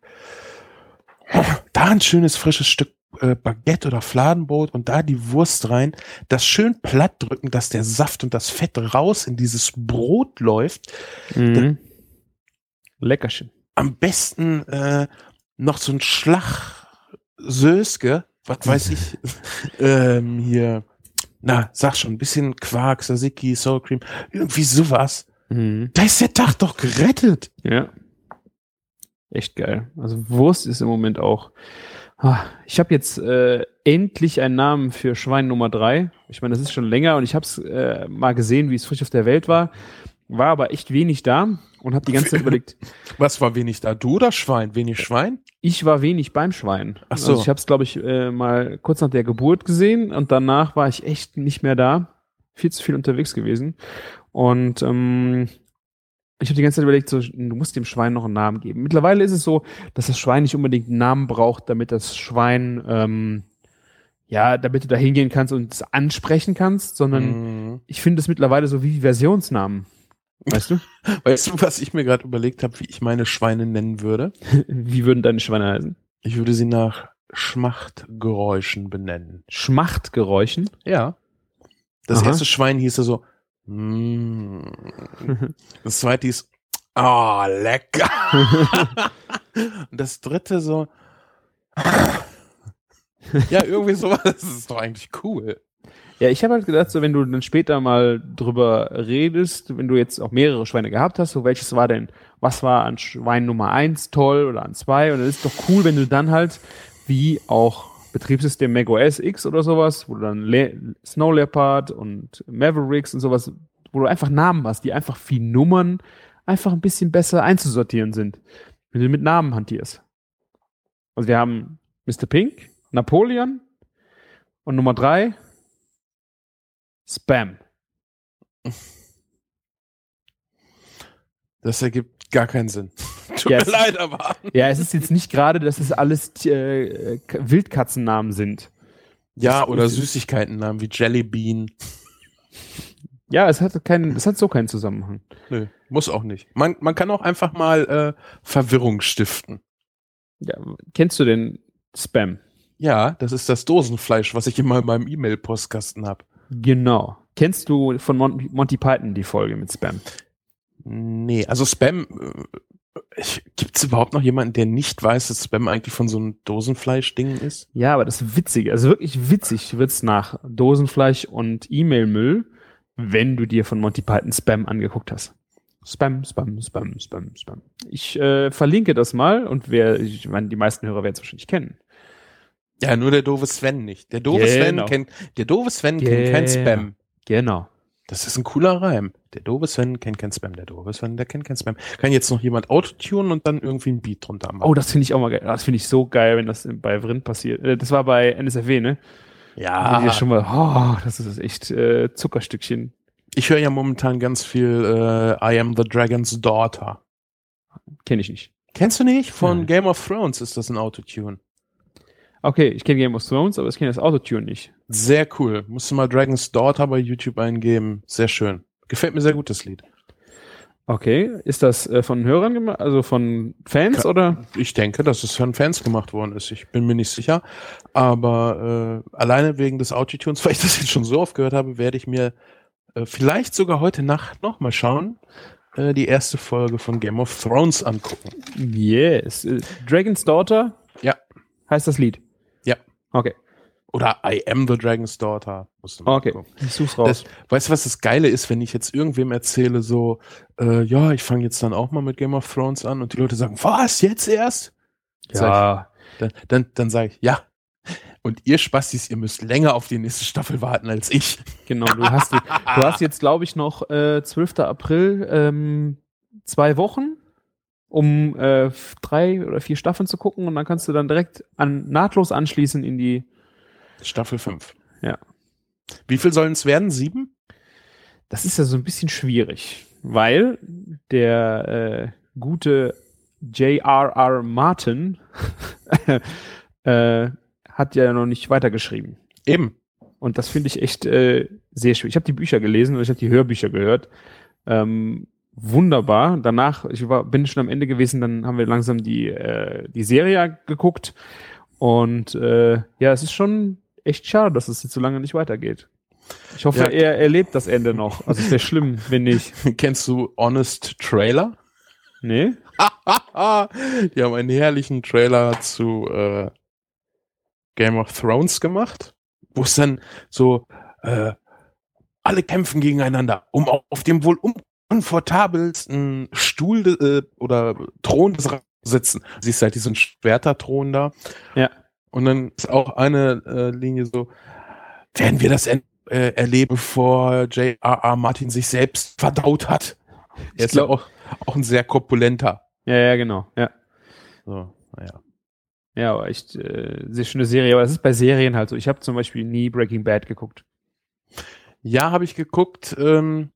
A: da ein schönes frisches Stück äh, Baguette oder Fladenbrot und da die Wurst rein, das schön platt drücken, dass der Saft und das Fett raus in dieses Brot läuft.
C: Mhm. Leckerchen.
A: Am besten äh, noch so ein Schlag Söske, was weiß ich, ähm, hier, na, sag schon, ein bisschen Quark, Tzatziki, Sour Cream, irgendwie sowas.
C: Mhm.
A: Da ist der Tag doch gerettet.
C: Ja. Echt geil. Also Wurst ist im Moment auch. Ah, Ich habe jetzt äh, endlich einen Namen für Schwein Nummer drei. Ich meine, das ist schon länger und ich habe es äh, mal gesehen, wie es frisch auf der Welt war. War aber echt wenig da und habe die ganze Zeit überlegt,
A: Was war wenig da? Du oder Schwein? Wenig Schwein?
C: ich war wenig beim Schwein.
A: Ach so.
C: Also ich habe es, glaube ich, äh, mal kurz nach der Geburt gesehen und danach war ich echt nicht mehr da. Viel zu viel unterwegs gewesen. Und ähm, ich habe die ganze Zeit überlegt, so, du musst dem Schwein noch einen Namen geben. Mittlerweile ist es so, dass das Schwein nicht unbedingt einen Namen braucht, damit das Schwein, ähm, ja, damit du da hingehen kannst und es ansprechen kannst, sondern
A: Mhm.
C: ich finde es mittlerweile so wie Versionsnamen. Weißt du?
A: Weißt du, was ich mir gerade überlegt habe, wie ich meine Schweine nennen würde?
C: wie würden deine Schweine heißen?
A: Ich würde sie nach Schmachtgeräuschen benennen.
C: Schmachtgeräuschen.
A: Ja. Das
C: Aha.
A: erste Schwein hieß so, mm. das zweite hieß, ah, lecker. Und das dritte so, ja, irgendwie sowas, das ist doch eigentlich cool.
C: Ja, ich habe halt gedacht, so wenn du dann später mal drüber redest, wenn du jetzt auch mehrere Schweine gehabt hast, so welches war denn, was war an Schwein Nummer eins toll oder an zwei und es ist doch cool, wenn du dann halt wie auch Betriebssystem macOS X oder sowas, wo du dann Le Snow Leopard und Mavericks und sowas, wo du einfach Namen hast, die einfach wie Nummern einfach ein bisschen besser einzusortieren sind, wenn du mit Namen hantierst. Also wir haben Mr. Pink, Napoleon und Nummer drei Spam.
A: Das ergibt gar keinen Sinn. Tut
C: Ja,
A: mir
C: es-
A: leid, aber.
C: Ja, es ist jetzt nicht gerade, dass es alles äh, Wildkatzennamen sind.
A: Ja, oder Süßigkeitennamen wie Jelly Bean.
C: Ja, es hat keinen, es hat so keinen Zusammenhang.
A: Nö, muss auch nicht. Man, man kann auch einfach mal äh, Verwirrung stiften.
C: Ja, kennst du den Spam?
A: Ja, das ist das Dosenfleisch, was ich immer in meinem E-Mail-Postkasten habe.
C: Genau. Kennst du von Mon Monty Python die Folge mit Spam?
A: Nee, also Spam. Gibt es überhaupt noch jemanden, der nicht weiß, dass Spam eigentlich von so einem Dosenfleisch-Ding ist?
C: Ja, aber das Witzige, also wirklich witzig wird's nach Dosenfleisch und E-Mail-Müll, wenn du dir von Monty Python Spam angeguckt hast. Spam, Spam, Spam, Spam, Spam. Ich äh, verlinke das mal und wer, ich meine, die meisten Hörer werden es wahrscheinlich kennen.
A: Ja, nur der doofe Sven nicht. Der doofe
C: Genau.
A: Sven kennt, der doofe Sven kennt kein
C: Genau.
A: Spam.
C: Genau.
A: Das ist ein cooler Reim. Der doofe Sven kennt kein Spam. Der doofe Sven, der kennt kein Spam. Kann jetzt noch jemand Autotune und dann irgendwie ein Beat drunter machen.
C: Oh, das finde ich auch mal geil. Das finde ich so geil, wenn das bei Vrind passiert. Äh, Das war bei NSFW, ne?
A: ja.
C: Ja. schon mal, oh, das ist echt äh, Zuckerstückchen.
A: Ich höre ja momentan ganz viel äh, I Am the Dragon's Daughter.
C: Kenne ich nicht.
A: Kennst du nicht? Von
C: Nein.
A: Game of Thrones ist das ein Autotune.
C: Okay, ich kenne Game of Thrones, aber ich kenne das Autotune nicht.
A: Sehr cool. Musst du mal Dragon's Daughter bei YouTube eingeben. Sehr schön. Gefällt mir sehr gut, das Lied.
C: Okay, ist das äh, von Hörern gemacht, also von Fans
A: Ka-
C: oder?
A: Ich denke, dass es von Fans gemacht worden ist. Ich bin mir nicht sicher. Aber äh, alleine wegen des Autotunes, weil ich das jetzt schon so oft gehört habe, werde ich mir äh, vielleicht sogar heute Nacht noch mal schauen, äh, die erste Folge von Game of Thrones angucken.
C: Yes. Äh, Dragon's Daughter
A: Ja.
C: heißt das Lied.
A: Ja.
C: Okay.
A: Oder I am the Dragon's Daughter. Musst du mal
C: Okay.
A: gucken.
C: Ich such's raus.
A: Das, weißt du, was das Geile ist, wenn ich jetzt irgendwem erzähle, so, äh, ja, ich fange jetzt dann auch mal mit Game of Thrones an und die Leute sagen, was, jetzt erst?
C: ja.
A: Dann, dann, dann sage ich, ja. Und ihr Spastis, ihr müsst länger auf die nächste Staffel warten als ich.
C: Genau, du hast, du hast jetzt, glaube ich, noch äh, 12. April ähm, zwei Wochen, um äh, drei oder vier Staffeln zu gucken und dann kannst du dann direkt an, nahtlos anschließen in die.
A: Staffel 5.
C: Ja.
A: Wie viel sollen es werden? Sieben?
C: Das ist ja so ein bisschen schwierig, weil der äh, gute J.R.R. Martin äh, hat ja noch nicht weitergeschrieben.
A: Eben.
C: Und das finde ich echt äh, sehr schwierig. Ich habe die Bücher gelesen und ich habe die Hörbücher gehört. Ähm, wunderbar. Danach, ich war, bin schon am Ende gewesen, dann haben wir langsam die, äh, die Serie geguckt. Und äh, ja, es ist schon echt schade, dass es jetzt so lange nicht weitergeht. Ich hoffe,
A: Ja.
C: er erlebt das Ende noch. Also es wäre schlimm, wenn nicht.
A: Kennst du Honest Trailer?
C: Nee?
A: die haben einen herrlichen Trailer zu äh, Game of Thrones gemacht, wo es dann so äh, alle kämpfen gegeneinander, um auf, dem wohl unkomfortabelsten Stuhl äh, oder Thron des Ra- sitzen. Siehst halt diesen Schwerterthron da.
C: Ja.
A: Und dann ist auch eine äh, Linie so, werden wir das äh, erleben, bevor J.R.R. Martin sich selbst verdaut hat. Er ist ja auch, auch ein sehr korpulenter.
C: Ja, ja, genau. Ja.
A: So, naja.
C: Ja, aber echt äh, sehr schöne Serie. Aber das ist bei Serien halt so. Ich habe zum Beispiel nie Breaking Bad geguckt.
A: Ja, habe ich geguckt. Ähm,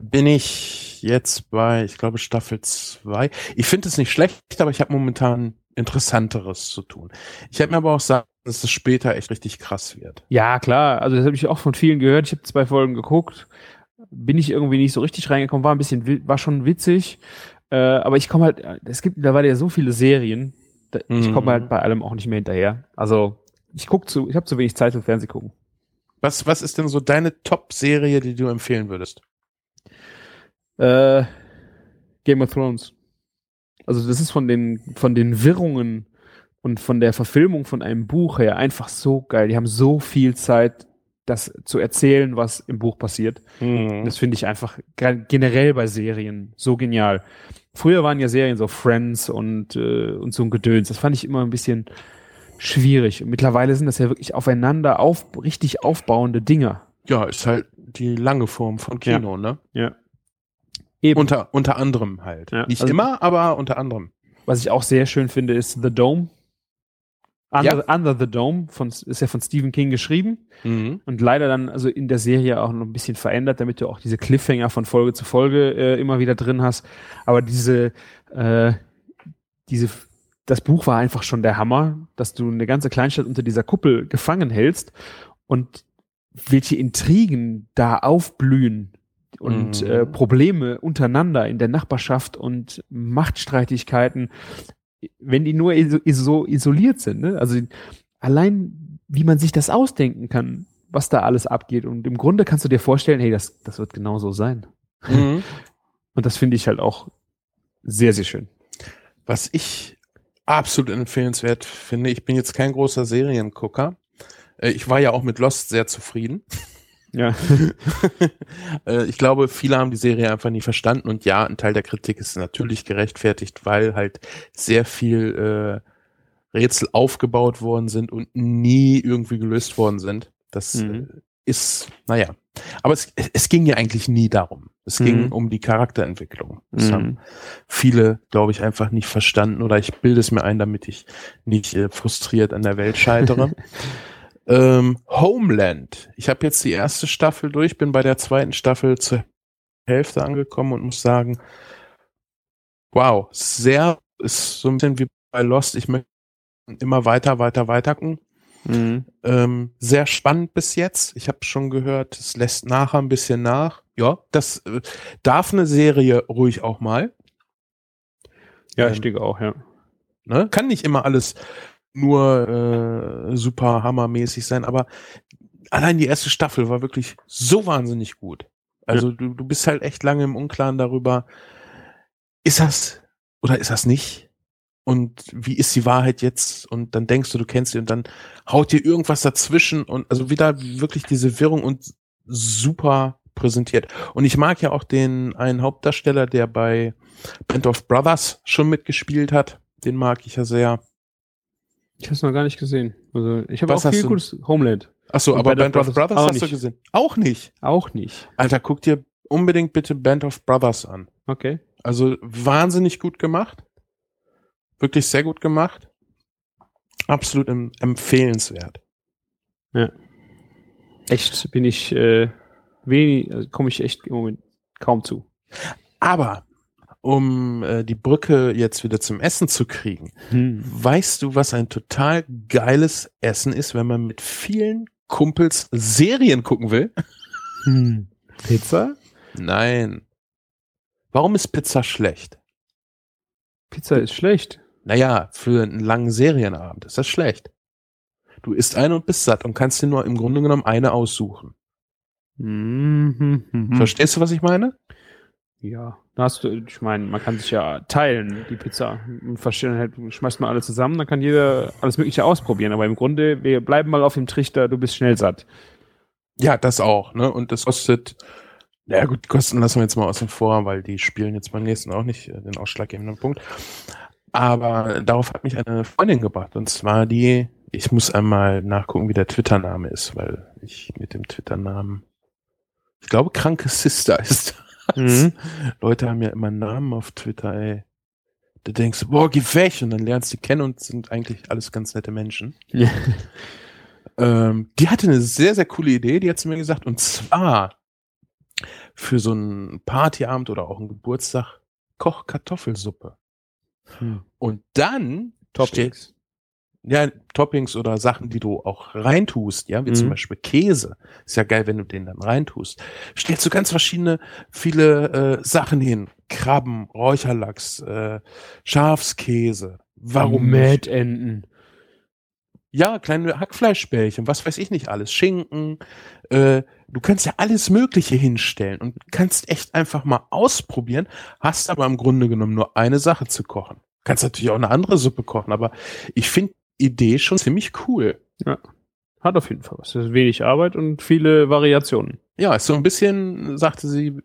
A: bin ich jetzt bei, ich glaube, Staffel 2. Ich finde es nicht schlecht, aber ich habe momentan Interessanteres zu tun. Ich hätte mir aber auch sagen, dass es später echt richtig krass wird.
C: Ja, klar. Also das habe ich auch von vielen gehört. Ich habe zwei Folgen geguckt. Bin ich irgendwie nicht so richtig reingekommen. War ein bisschen, war schon witzig. Äh, aber ich komme halt, es gibt mittlerweile ja so viele Serien. Da, Ich
A: Mhm.
C: komme halt bei allem auch nicht mehr hinterher. Also ich guck zu, ich habe zu wenig Zeit zum Fernsehen gucken.
A: Was, was ist denn so deine Top-Serie, die du empfehlen würdest?
C: Äh, Game of Thrones. Also das ist von den, von den Wirrungen und von der Verfilmung von einem Buch her einfach so geil. Die haben so viel Zeit, das zu erzählen, was im Buch passiert. Das finde ich einfach ge- generell bei Serien so genial. Früher waren ja Serien so Friends und, äh, und so ein Gedöns. Das fand ich immer ein bisschen schwierig. Und mittlerweile sind das ja wirklich aufeinander auf, richtig aufbauende Dinger.
A: Ja, ist halt die lange Form von Kino, ne?
C: Ja. Eben.
A: Unter, unter anderem halt.
C: Ja,
A: Nicht
C: also-
A: immer, aber unter anderem.
C: Was ich auch sehr schön finde, ist The Dome. Under, Under the Dome von, ist ja von Stephen King geschrieben
A: Mhm.
C: und leider dann also in der Serie auch noch ein bisschen verändert, damit du auch diese Cliffhanger von Folge zu Folge äh, immer wieder drin hast. Aber diese, äh, diese, das Buch war einfach schon der Hammer, dass du eine ganze Kleinstadt unter dieser Kuppel gefangen hältst und welche Intrigen da aufblühen und
A: Mhm.
C: äh, Probleme untereinander in der Nachbarschaft und Machtstreitigkeiten, wenn die nur iso, so isoliert sind. Ne? Also allein, wie man sich das ausdenken kann, was da alles abgeht. Und im Grunde kannst du dir vorstellen, hey, das, das wird genau so sein.
A: Mhm.
C: Und das finde ich halt auch sehr, sehr schön.
A: Was ich absolut empfehlenswert finde, ich bin jetzt kein großer Seriengucker. Äh, Ich war ja auch mit Lost sehr zufrieden.
C: Ja.
A: Äh, ich glaube, viele haben die Serie einfach nie verstanden und ja, ein Teil der Kritik ist natürlich gerechtfertigt, weil halt sehr viel äh, Rätsel aufgebaut worden sind und nie irgendwie gelöst worden sind. Das
C: Mhm.
A: äh, ist, naja. Aber es, es ging ja eigentlich nie darum. Es
C: Mhm.
A: ging um die Charakterentwicklung. Das
C: Mhm.
A: haben viele, glaube ich, einfach nicht verstanden oder ich bilde es mir ein, damit ich nicht äh, frustriert an der Welt scheitere. ähm, Homeland. Ich habe jetzt die erste Staffel durch, bin bei der zweiten Staffel zur Hälfte angekommen und muss sagen, wow, sehr ist so ein bisschen wie bei Lost. Ich möchte immer weiter, weiter, weiter gucken.
C: Mhm.
A: Ähm, sehr spannend bis jetzt. Ich habe schon gehört, es lässt nachher ein bisschen nach. Ja, das äh, darf eine Serie ruhig auch mal.
C: Ja,
A: Ähm,
C: ich denke auch, ja.
A: Ne? Kann nicht immer alles nur äh, super hammermäßig sein, aber allein die erste Staffel war wirklich so wahnsinnig gut. Also du, du bist halt echt lange im Unklaren darüber, ist das oder ist das nicht? Und wie ist die Wahrheit jetzt? Und dann denkst du, du kennst sie und dann haut dir irgendwas dazwischen und also wieder wirklich diese Wirrung und super präsentiert. Und ich mag ja auch den einen Hauptdarsteller, der bei Band of Brothers schon mitgespielt hat. Den mag ich ja sehr.
C: Ich habe es noch gar nicht gesehen. Also ich habe auch viel
A: du?
C: gutes Homeland.
A: Ach so, aber
C: Band
A: Band
C: of Brothers
A: Brothers hast du
C: nicht.
A: gesehen? Auch nicht.
C: Auch nicht.
A: Alter, guck dir unbedingt bitte Band of Brothers an.
C: Okay.
A: Also wahnsinnig gut gemacht. Wirklich sehr gut gemacht. Absolut em empfehlenswert.
C: Echt bin ich äh, wenig, also komme ich echt im Moment kaum zu.
A: Aber um äh, die Brücke jetzt wieder zum Essen zu kriegen,
C: Hm.
A: weißt du, was ein total geiles Essen ist, wenn man mit vielen Kumpels Serien gucken will?
C: Hm. Pizza?
A: Nein. Warum ist Pizza schlecht?
C: Pizza ist schlecht.
A: Naja, für einen langen Serienabend ist das schlecht. Du isst eine und bist satt und kannst dir nur im Grunde genommen eine aussuchen.
C: Mhm. Mhm.
A: Verstehst du, was ich meine?
C: Ja, hast du, ich meine, man kann sich ja teilen, die Pizza. Und verstehen halt, schmeißt mal alle zusammen, dann kann jeder alles Mögliche ausprobieren. Aber im Grunde, wir bleiben mal auf dem Trichter, du bist schnell satt.
A: Ja, das auch, ne? Und das kostet, naja gut, die Kosten lassen wir jetzt mal außen vor, weil die spielen jetzt beim nächsten auch nicht äh, den ausschlaggebenden Punkt. Aber darauf hat mich eine Freundin gebracht. Und zwar die, ich muss einmal nachgucken, wie der Twitter-Name ist, weil ich mit dem Twitter-Namen, ich glaube, kranke Sister ist.
C: Mhm.
A: Leute haben ja immer Namen auf Twitter, ey. Du denkst, boah, geh weg, und dann lernst du die kennen und sind eigentlich alles ganz nette Menschen.
C: Ja.
A: Ähm, die hatte eine sehr, sehr coole Idee, die hat sie mir gesagt, und zwar für so einen Partyabend oder auch einen Geburtstag Koch Kartoffelsuppe.
C: Hm.
A: Und dann
C: Toppings.
A: Ja, Toppings oder Sachen, die du auch reintust, ja, wie
C: Mhm.
A: zum Beispiel Käse. Ist ja geil, wenn du den dann reintust. Stellst du ganz verschiedene, viele äh, Sachen hin. Krabben, Räucherlachs, äh, Schafskäse. Warum nicht?
C: Mettenten.
A: Ja, kleine Hackfleischbällchen, was weiß ich nicht alles. Schinken. Äh, du kannst ja alles Mögliche hinstellen und kannst echt einfach mal ausprobieren, hast aber im Grunde genommen nur eine Sache zu kochen. Kannst natürlich auch eine andere Suppe kochen, aber ich finde Idee schon ziemlich cool.
C: Hat auf jeden Fall was. Das ist wenig Arbeit und viele Variationen.
A: Ja, ist so ein bisschen, sagte sie,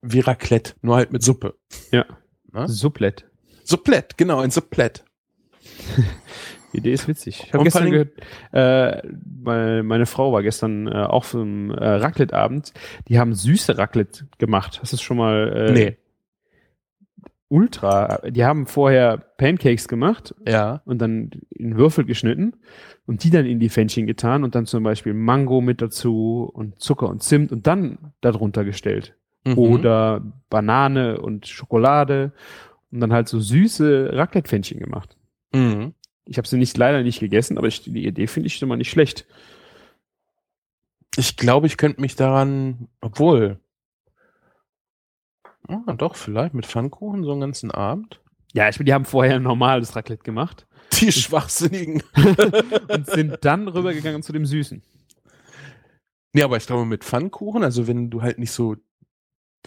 A: wie Raclette, nur halt mit Suppe.
C: Ja.
A: Ne?
C: Supplett.
A: Supplett, genau, ein Supplett.
C: Die Idee ist witzig. Ich habe gestern gehört, äh, meine, meine Frau war gestern äh, auch für einen äh, Raclette-Abend. Die haben süße Raclette gemacht. Hast du es schon mal? Äh,
A: Nee.
C: Ultra. Die haben vorher Pancakes gemacht
A: Ja.
C: und dann in Würfel geschnitten und die dann in die Pfännchen getan und dann zum Beispiel Mango mit dazu und Zucker und Zimt und dann darunter gestellt.
A: Mhm.
C: Oder Banane und Schokolade und dann halt so süße Raclette-Pfännchen gemacht.
A: Mhm.
C: Ich habe sie nicht leider nicht gegessen, aber ich, die Idee finde ich schon mal nicht schlecht.
A: Ich glaube, ich könnte mich daran, obwohl. Ah, doch, vielleicht mit Pfannkuchen so einen ganzen Abend.
C: Ja, ich meine, die haben vorher ein normales Raclette gemacht
A: Die Schwachsinnigen.
C: und sind dann rübergegangen zu dem Süßen.
A: Nee, aber ich glaube mit Pfannkuchen, also wenn du halt nicht so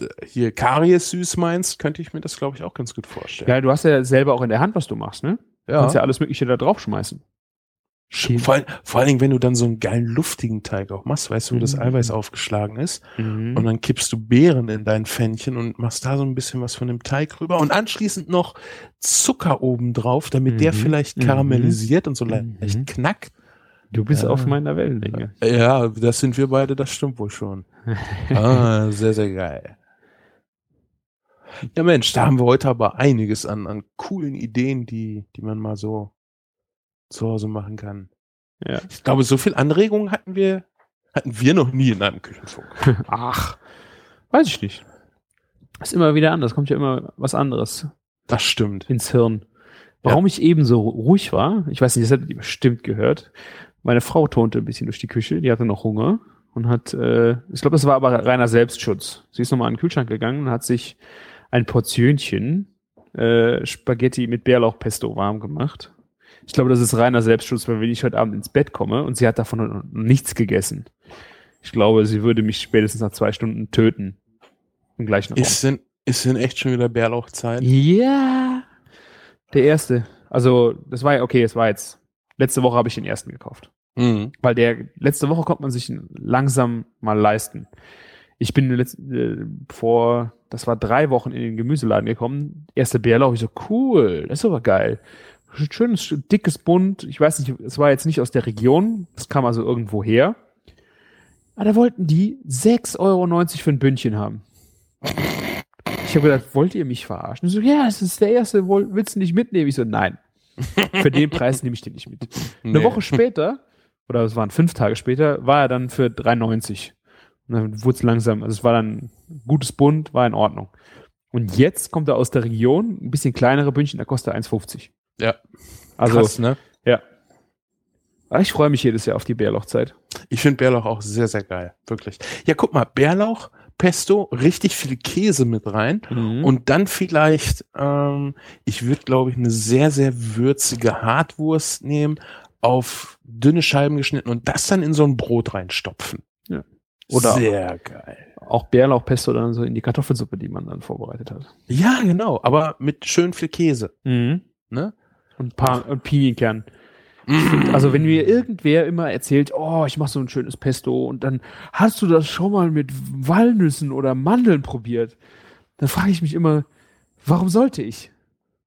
A: äh, hier Karies süß meinst, könnte ich mir das, glaube ich, auch ganz gut vorstellen.
C: Ja, du hast ja selber auch in der Hand, was du machst, ne? Du
A: ja.
C: kannst ja alles Mögliche da draufschmeißen.
A: Sch- Vor, allen- vor allen Dingen, wenn du dann so einen geilen luftigen Teig auch machst, weißt du, wo das
C: Mhm.
A: Eiweiß aufgeschlagen ist. Und
C: Und
A: dann kippst du Beeren in dein Pfännchen und machst da so ein bisschen was von dem Teig rüber und anschließend noch Zucker oben drauf, damit der
C: Mhm.
A: vielleicht
C: Mhm.
A: karamellisiert und so leicht
C: Mhm.
A: knackt.
C: du bist
A: Ja.
C: auf meiner Wellenlänge.
A: Ja, das sind wir beide, das stimmt wohl schon. ah, sehr, sehr geil. Ja, Mensch, da haben wir heute aber einiges an, an coolen Ideen, die, die man mal so zu Hause machen kann.
C: Ja.
A: Ich glaube, so viel Anregungen hatten wir, hatten wir noch nie in einem Küchenfunk.
C: Ach, weiß ich nicht. Ist immer wieder anders, kommt ja immer was anderes
A: Das stimmt.
C: ins Hirn. Warum ich eben so ruhig war, ich weiß nicht, das hättet ihr bestimmt gehört. Meine Frau tonte ein bisschen durch die Küche, die hatte noch Hunger und hat, äh, ich glaube, das war aber reiner Selbstschutz. Sie ist nochmal an den Kühlschrank gegangen und hat sich ein Portionchen äh, Spaghetti mit Bärlauchpesto warm gemacht. Ich glaube, das ist reiner Selbstschutz, weil wenn ich heute Abend ins Bett komme und sie hat davon nichts gegessen. Ich glaube, sie würde mich spätestens nach zwei Stunden töten. Im gleichen Raum.
A: Ist denn, ist denn echt schon wieder Bärlauchzeit?
C: Ja. Der erste. Also, das war ja, okay, es war jetzt, letzte Woche habe ich den ersten gekauft.
A: Mhm.
C: Weil der, letzte Woche konnte man sich langsam mal leisten. Ich bin letzt, äh, vor, das war drei Wochen in den Gemüseladen gekommen. Erste Bärlauch, ich so, cool, das ist aber geil. Schönes, dickes Bund. Ich weiß nicht, es war jetzt nicht aus der Region. Es kam also irgendwo her. Aber da wollten die 6,90 Euro für ein Bündchen haben. Ich habe gedacht, wollt ihr mich verarschen? So, ja, es ist der erste, willst du nicht mitnehmen? Ich so, nein. Für den Preis nehme ich den nicht mit. Eine
A: Nee.
C: Woche später, oder es waren fünf Tage später, war er dann für 3,90. Und dann wurde es langsam, also es war dann ein gutes Bund, war in Ordnung. Und jetzt kommt er aus der Region, ein bisschen kleinere Bündchen, da kostet er 1,50.
A: Ja.
C: Also,
A: Krass, ne?
C: ja. Aber Ich freue mich jedes Jahr auf die Bärlauchzeit.
A: Ich finde Bärlauch auch sehr, sehr geil. Wirklich. Ja, guck mal, Bärlauch, Pesto, richtig viel Käse mit rein.
C: Und
A: Und dann vielleicht, ähm, ich würde, glaube ich, eine sehr, sehr würzige Hartwurst nehmen, auf dünne Scheiben geschnitten und das dann in so ein Brot reinstopfen.
C: Ja. Oder-
A: sehr geil.
C: auch Bärlauchpesto dann so in die Kartoffelsuppe, die man dann vorbereitet hat.
A: Ja, genau, aber mit schön viel Käse. Ne?
C: Und ein paar und Pinienkern. Also wenn mir irgendwer immer erzählt, oh, ich mache so ein schönes Pesto und dann hast du das schon mal mit Walnüssen oder Mandeln probiert, dann frage ich mich immer, warum sollte ich?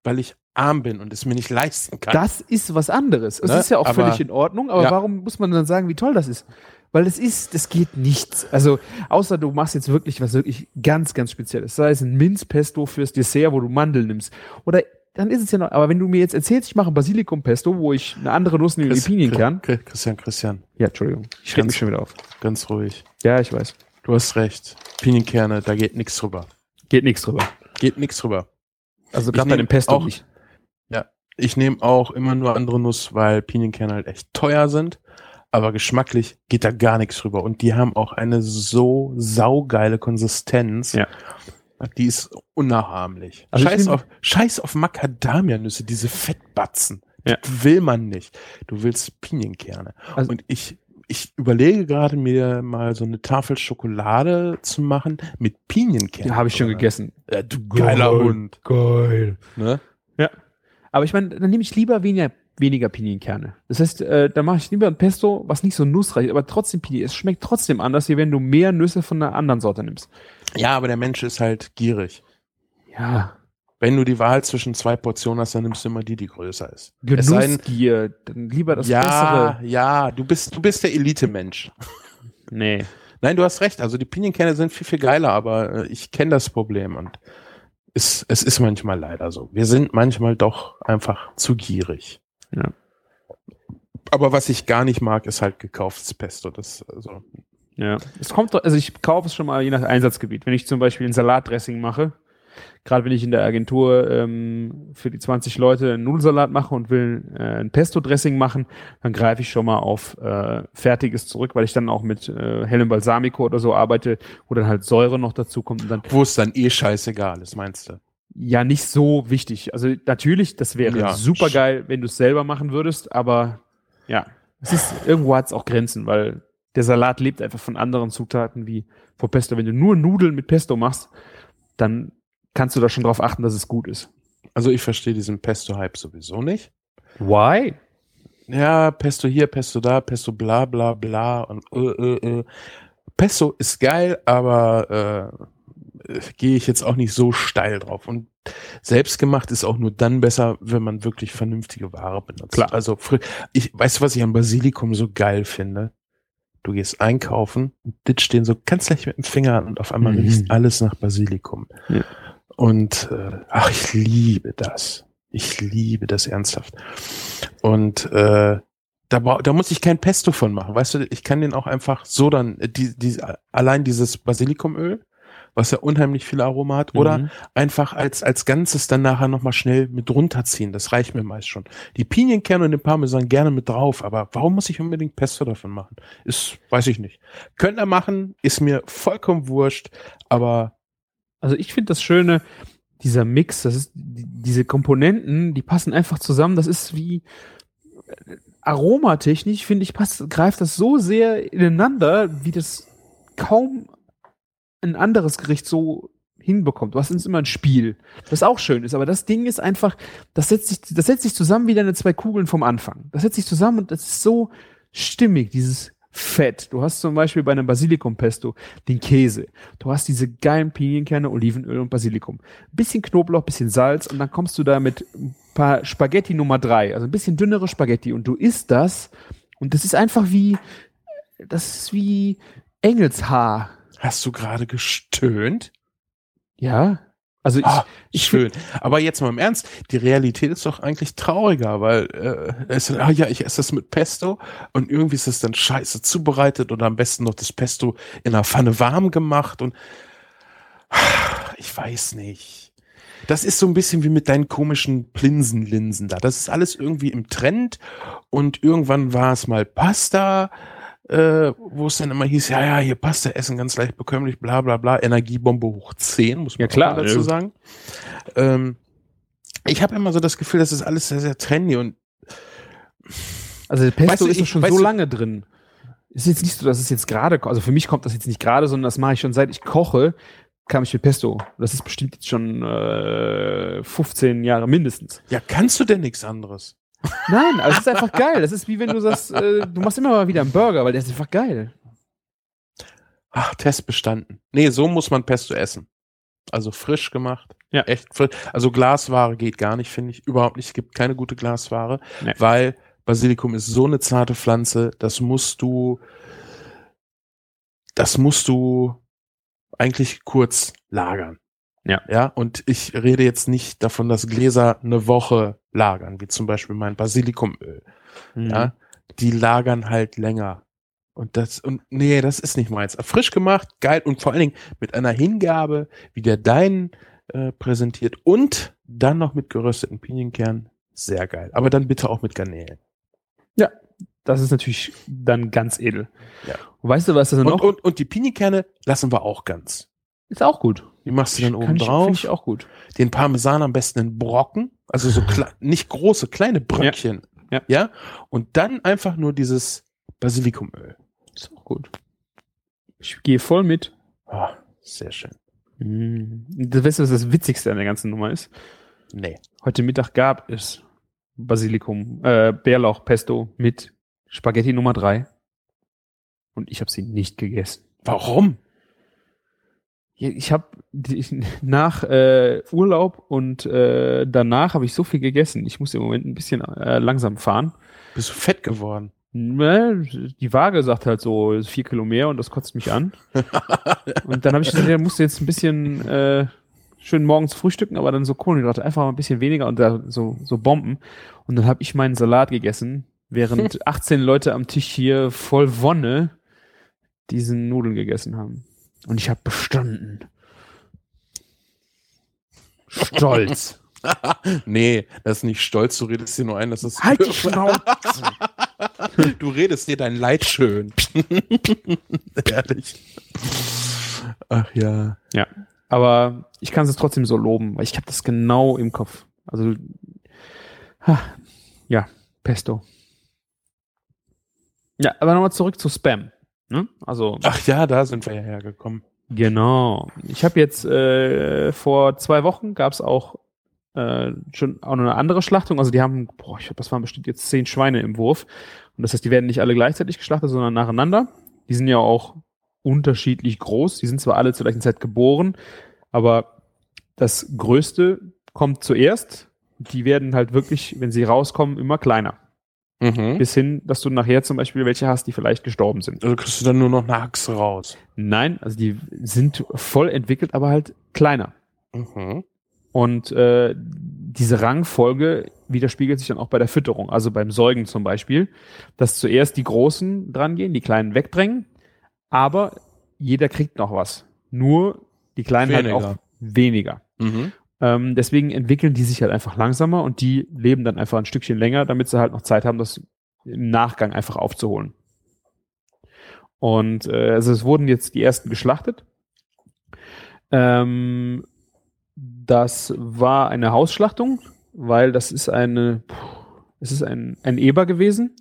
A: Weil ich arm bin und es mir nicht leisten kann.
C: Das ist was anderes. Es
A: Ne?
C: ist ja auch
A: Aber-
C: völlig in Ordnung, aber
A: Ja.
C: warum muss man dann sagen, wie toll das ist? Weil es ist, das geht nichts. Also, außer du machst jetzt wirklich was wirklich ganz, ganz Spezielles. Sei es ein Minzpesto fürs Dessert, wo du Mandeln nimmst. Oder dann ist es ja noch, aber wenn du mir jetzt erzählst, ich mache ein Basilikumpesto, wo ich eine andere Nuss nehme, die
A: Chris-
C: Pinienkern.
A: Chris- Christian, Christian,
C: Ja, Entschuldigung. Ich
A: Ganz-
C: mich schon wieder auf.
A: ganz ruhig.
C: Ja, ich weiß.
A: Du hast recht. Pinienkerne, da geht nichts drüber.
C: Geht nichts drüber.
A: Geht nichts drüber.
C: Also gerade bei dem Pesto
A: auch-
C: nicht.
A: Ich nehme auch immer nur andere Nuss, weil Pinienkerne halt echt teuer sind. Aber geschmacklich geht da gar nichts drüber. Und die haben auch eine so saugeile Konsistenz.
C: Ja.
A: Die ist unnachahmlich.
C: Also
A: scheiß, auf, scheiß auf Macadamianüsse, diese Fettbatzen.
C: Ja.
A: Das will man nicht. Du willst Pinienkerne.
C: Also-
A: Und ich, ich überlege gerade, mir mal so eine Tafel Schokolade zu machen mit Pinienkerne.
C: Ja, habe ich schon gegessen.
A: Ja, du geiler
C: Geil.
A: Hund.
C: Geil.
A: Ne?
C: Aber ich meine, dann nehme ich lieber weniger, weniger Pinienkerne. Das heißt, äh, da mache ich lieber ein Pesto, was nicht so nussreich ist, aber trotzdem Pinienkerne. Es schmeckt trotzdem anders, wie wenn du mehr Nüsse von einer anderen Sorte nimmst.
A: Ja, aber der Mensch ist halt gierig.
C: Ja.
A: Wenn du die Wahl zwischen zwei Portionen hast, dann nimmst du immer die, die größer ist.
C: Genussgier, dann lieber das
A: ja,
C: Bessere.
A: ja, du bist, du bist der Elite-Mensch.
C: Nee.
A: Nein, du hast recht. Also die Pinienkerne sind viel, viel geiler, aber äh, ich kenne das Problem und es, es ist manchmal leider so. Wir sind manchmal doch einfach zu gierig.
C: Ja.
A: Aber was ich gar nicht mag, ist halt gekauftes Pesto. Das, also,
C: Ja. Es kommt also ich kaufe es schon mal je nach Einsatzgebiet. Wenn ich zum Beispiel ein Salatdressing mache, gerade wenn ich in der Agentur ähm, für die 20 Leute einen Nudelsalat mache und will äh, ein Pesto-Dressing machen, dann greife ich schon mal auf äh, Fertiges zurück, weil ich dann auch mit äh, hellem Balsamico oder so arbeite, wo dann halt Säure noch dazu kommt und dann
A: wo es dann eh scheißegal ist, meinst du?
C: ja nicht so wichtig. Also natürlich, das wäre
A: Ja.
C: super geil, wenn du es selber machen würdest, aber ja, es ist irgendwo hat es auch Grenzen, weil der Salat lebt einfach von anderen Zutaten wie vor Pesto. Wenn du nur Nudeln mit Pesto machst, dann kannst du da schon drauf achten, dass es gut ist.
A: Also ich verstehe diesen Pesto-Hype sowieso nicht.
C: Why?
A: ja, Pesto hier, Pesto da, Pesto bla bla bla und äh, äh, äh. Pesto ist geil, aber äh, äh, gehe ich jetzt auch nicht so steil drauf. Und selbstgemacht ist auch nur dann besser, wenn man wirklich vernünftige Ware benutzt.
C: Klar.
A: Also ich weißt du, was ich am Basilikum so geil finde? Du gehst einkaufen und ditcht den so ganz leicht mit dem Finger an und auf einmal
C: Mhm.
A: riecht alles nach Basilikum.
C: Ja.
A: Und äh, ach, ich liebe das. Ich liebe das ernsthaft. Und äh, da, da muss ich kein Pesto von machen. Weißt du, ich kann den auch einfach so dann, äh, die, die, allein dieses Basilikumöl was ja unheimlich viel Aroma hat, oder
C: Mhm.
A: einfach als, als Ganzes dann nachher nochmal schnell mit runterziehen. Das reicht mir meist schon. Die Pinienkerne und den Parmesan gerne mit drauf, aber warum muss ich unbedingt Pesto davon machen? Ist, weiß ich nicht. Könnt ihr machen, ist mir vollkommen wurscht, aber
C: Also ich finde das Schöne, dieser Mix, das ist, die, diese Komponenten, die passen einfach zusammen. Das ist wie äh, aromatechnisch, finde ich, passt, greift das so sehr ineinander, wie das kaum ein anderes Gericht so hinbekommt. Du hast immer ein Spiel, das auch schön ist, aber das Ding ist einfach, das setzt sich, das setzt sich zusammen wie deine zwei Kugeln vom Anfang. Das setzt sich zusammen und das ist so stimmig, dieses Fett. Du hast zum Beispiel bei einem Basilikum-Pesto den Käse. Du hast diese geilen Pinienkerne, Olivenöl und Basilikum. Bisschen Knoblauch, bisschen Salz und dann kommst du da mit ein paar Spaghetti Nummer drei, also ein bisschen dünnere Spaghetti und du isst das und das ist einfach wie, das ist wie Engelshaar.
A: Hast du gerade gestöhnt?
C: Ja. Also ich,
A: Ah,
C: ich
A: schön. Aber jetzt mal im Ernst, die Realität ist doch eigentlich trauriger, weil äh, es, ah ja, ich esse das mit Pesto und irgendwie ist es dann scheiße zubereitet oder am besten noch das Pesto in einer Pfanne warm gemacht und ich weiß nicht. Das ist so ein bisschen wie mit deinen komischen Plinsenlinsen da. Das ist alles irgendwie im Trend und irgendwann war es mal Pasta, äh, wo es dann immer hieß, ja, ja, hier Pasta essen, ganz leicht bekömmlich, bla bla bla, Energiebombe hoch 10, muss man
C: Ja, klar,
A: dazu
C: ja.
A: sagen. Ähm, ich habe immer so das Gefühl, das ist alles sehr, sehr trendy und
C: Also der Pesto
A: Weißt du,
C: ist doch
A: ich-
C: schon so lange drin. Ist jetzt nicht so, dass es jetzt gerade, also für mich kommt das jetzt nicht gerade, sondern das mache ich schon seit ich koche, kam ich mit Pesto. Das ist bestimmt jetzt schon äh, 15 Jahre mindestens.
A: ja, kannst du denn nichts anderes?
C: Nein, also es ist einfach geil. Das ist wie wenn du sagst, äh, du machst immer mal wieder einen Burger, weil der ist einfach geil.
A: Ach, Test bestanden. Nee, so muss man Pesto essen. Also frisch gemacht.
C: Ja.
A: Echt frisch. Also Glasware geht gar nicht, finde ich. Überhaupt nicht. Es gibt keine gute Glasware,
C: Nee.
A: weil Basilikum ist so eine zarte Pflanze, das musst du, das musst du eigentlich kurz lagern.
C: Ja.
A: Ja, und ich rede jetzt nicht davon, dass Gläser eine Woche lagern, wie zum Beispiel mein Basilikumöl.
C: Mhm.
A: Ja, die lagern halt länger. Und das, und nee, das ist nicht meins. Frisch gemacht, geil und vor allen Dingen mit einer Hingabe, wie der deinen äh, präsentiert und dann noch mit gerösteten Pinienkernen. Sehr geil. Aber dann bitte auch mit Garnelen.
C: Das ist natürlich dann ganz edel.
A: Ja.
C: Und weißt du, was das
A: Und,
C: noch?
A: und, und die Pinienkerne lassen wir auch ganz.
C: Ist auch gut.
A: Die machst du dann oben
C: ich,
A: drauf.
C: Finde ich auch gut.
A: Den Parmesan am besten in Brocken, also so nicht große, kleine Bröckchen.
C: Ja.
A: ja. Und dann einfach nur dieses Basilikumöl.
C: Ist auch gut. Ich gehe voll mit.
A: Ah, sehr schön.
C: Mhm. Du weißt, was das Witzigste an der ganzen Nummer ist?
A: Nee.
C: Heute Mittag gab es Basilikum, äh, Bärlauch, Pesto mit Spaghetti Nummer drei. Und ich habe sie nicht gegessen.
A: Warum?
C: Ich habe nach äh, Urlaub und äh, danach habe ich so viel gegessen. Ich muss im Moment ein bisschen äh, langsam fahren.
A: Bist du fett geworden?
C: Ne, Die Waage sagt halt so vier Kilo mehr und das kotzt mich an. Und dann habe ich gesagt, ja, musst du jetzt ein bisschen äh, schön morgens frühstücken, aber dann so Kohlenhydrate einfach mal ein bisschen weniger und da so, so Bomben. Und dann habe ich meinen Salat gegessen, während 18 Leute am Tisch hier voll Wonne diesen Nudeln gegessen haben. Und ich habe bestanden. Stolz.
A: nee, das ist nicht stolz, du redest dir nur ein, dass es.
C: halt die Schnauze.
A: Du redest dir dein Leid schön. Ehrlich. Ach ja.
C: Ja, aber ich kann es trotzdem so loben, weil ich habe das genau im Kopf. Also, ha, ja, Pesto. Ja, aber nochmal zurück zu Spam. Ne? Also,
A: Ach ja, da sind wir ja hergekommen.
C: genau. Ich habe jetzt äh, vor zwei Wochen gab es auch äh, schon auch noch eine andere Schlachtung. Also die haben, boah, ich glaube, das waren bestimmt jetzt zehn Schweine im Wurf. Und das heißt, die werden nicht alle gleichzeitig geschlachtet, sondern nacheinander. Die sind ja auch unterschiedlich groß. Die sind zwar alle zur gleichen Zeit geboren, aber das Größte kommt zuerst. Die werden halt wirklich, wenn sie rauskommen, immer kleiner.
A: Mhm.
C: Bis hin, dass du nachher zum Beispiel welche hast, die vielleicht gestorben sind.
A: Also kriegst du dann nur noch eine Achse raus.
C: Nein, also die sind voll entwickelt, aber halt kleiner.
A: Mhm.
C: Und äh, diese Rangfolge widerspiegelt sich dann auch bei der Fütterung, also beim Säugen zum Beispiel, dass zuerst die Großen drangehen, die Kleinen wegdrängen, aber jeder kriegt noch was. Nur Die kleinen halt
A: Weniger.
C: auch weniger.
A: Mhm.
C: Ähm, deswegen entwickeln die sich halt einfach langsamer und die leben dann einfach ein Stückchen länger, damit sie halt noch Zeit haben, das im Nachgang einfach aufzuholen. Und äh, also es wurden jetzt die ersten geschlachtet. Ähm, das war eine Hausschlachtung, weil das ist eine, puh, es ist ein, ein Eber gewesen.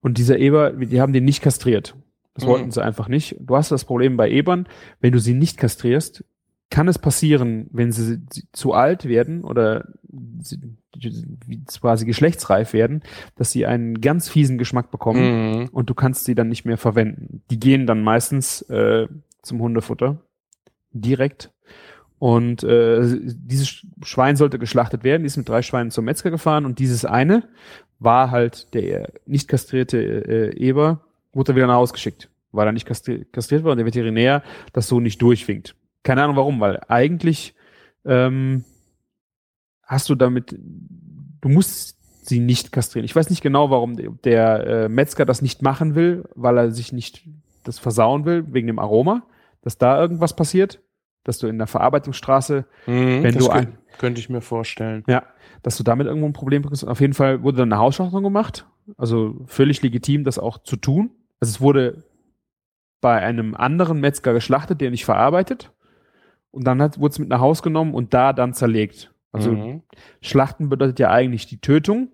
C: Und dieser Eber, die haben den nicht kastriert. Das
A: Mhm.
C: wollten sie einfach nicht. Du hast das Problem bei Ebern, wenn du sie nicht kastrierst, kann es passieren, wenn sie, zu alt werden oder sie, quasi geschlechtsreif werden, dass sie einen ganz fiesen Geschmack bekommen
A: Mhm.
C: und du kannst sie dann nicht mehr verwenden. Die gehen dann meistens äh, zum Hundefutter direkt. Und äh, dieses Sch- Schwein sollte geschlachtet werden. Die ist mit drei Schweinen zum Metzger gefahren und dieses eine war halt der nicht kastrierte äh, Eber, wurde wieder nach Hause geschickt. War dann nicht kastri kastriert worden, der Veterinär das so nicht durchwinkt. Keine Ahnung warum, weil eigentlich ähm, hast du damit, du musst sie nicht kastrieren. Ich weiß nicht genau, warum der, äh, Metzger das nicht machen will, weil er sich nicht das versauen will, wegen dem Aroma, dass da irgendwas passiert, dass du in der Verarbeitungsstraße,
A: Mhm.
C: Wenn du ein-
A: könnte ich mir vorstellen.
C: ja, dass du damit irgendwo ein Problem bekommst. Auf jeden Fall wurde dann eine Hausschlachtung gemacht, also völlig legitim, das auch zu tun. Also es wurde bei einem anderen Metzger geschlachtet, der nicht verarbeitet. Und dann hat, wurde es mit nach Haus genommen und da dann zerlegt. Also
A: Mhm.
C: Schlachten bedeutet ja eigentlich die Tötung.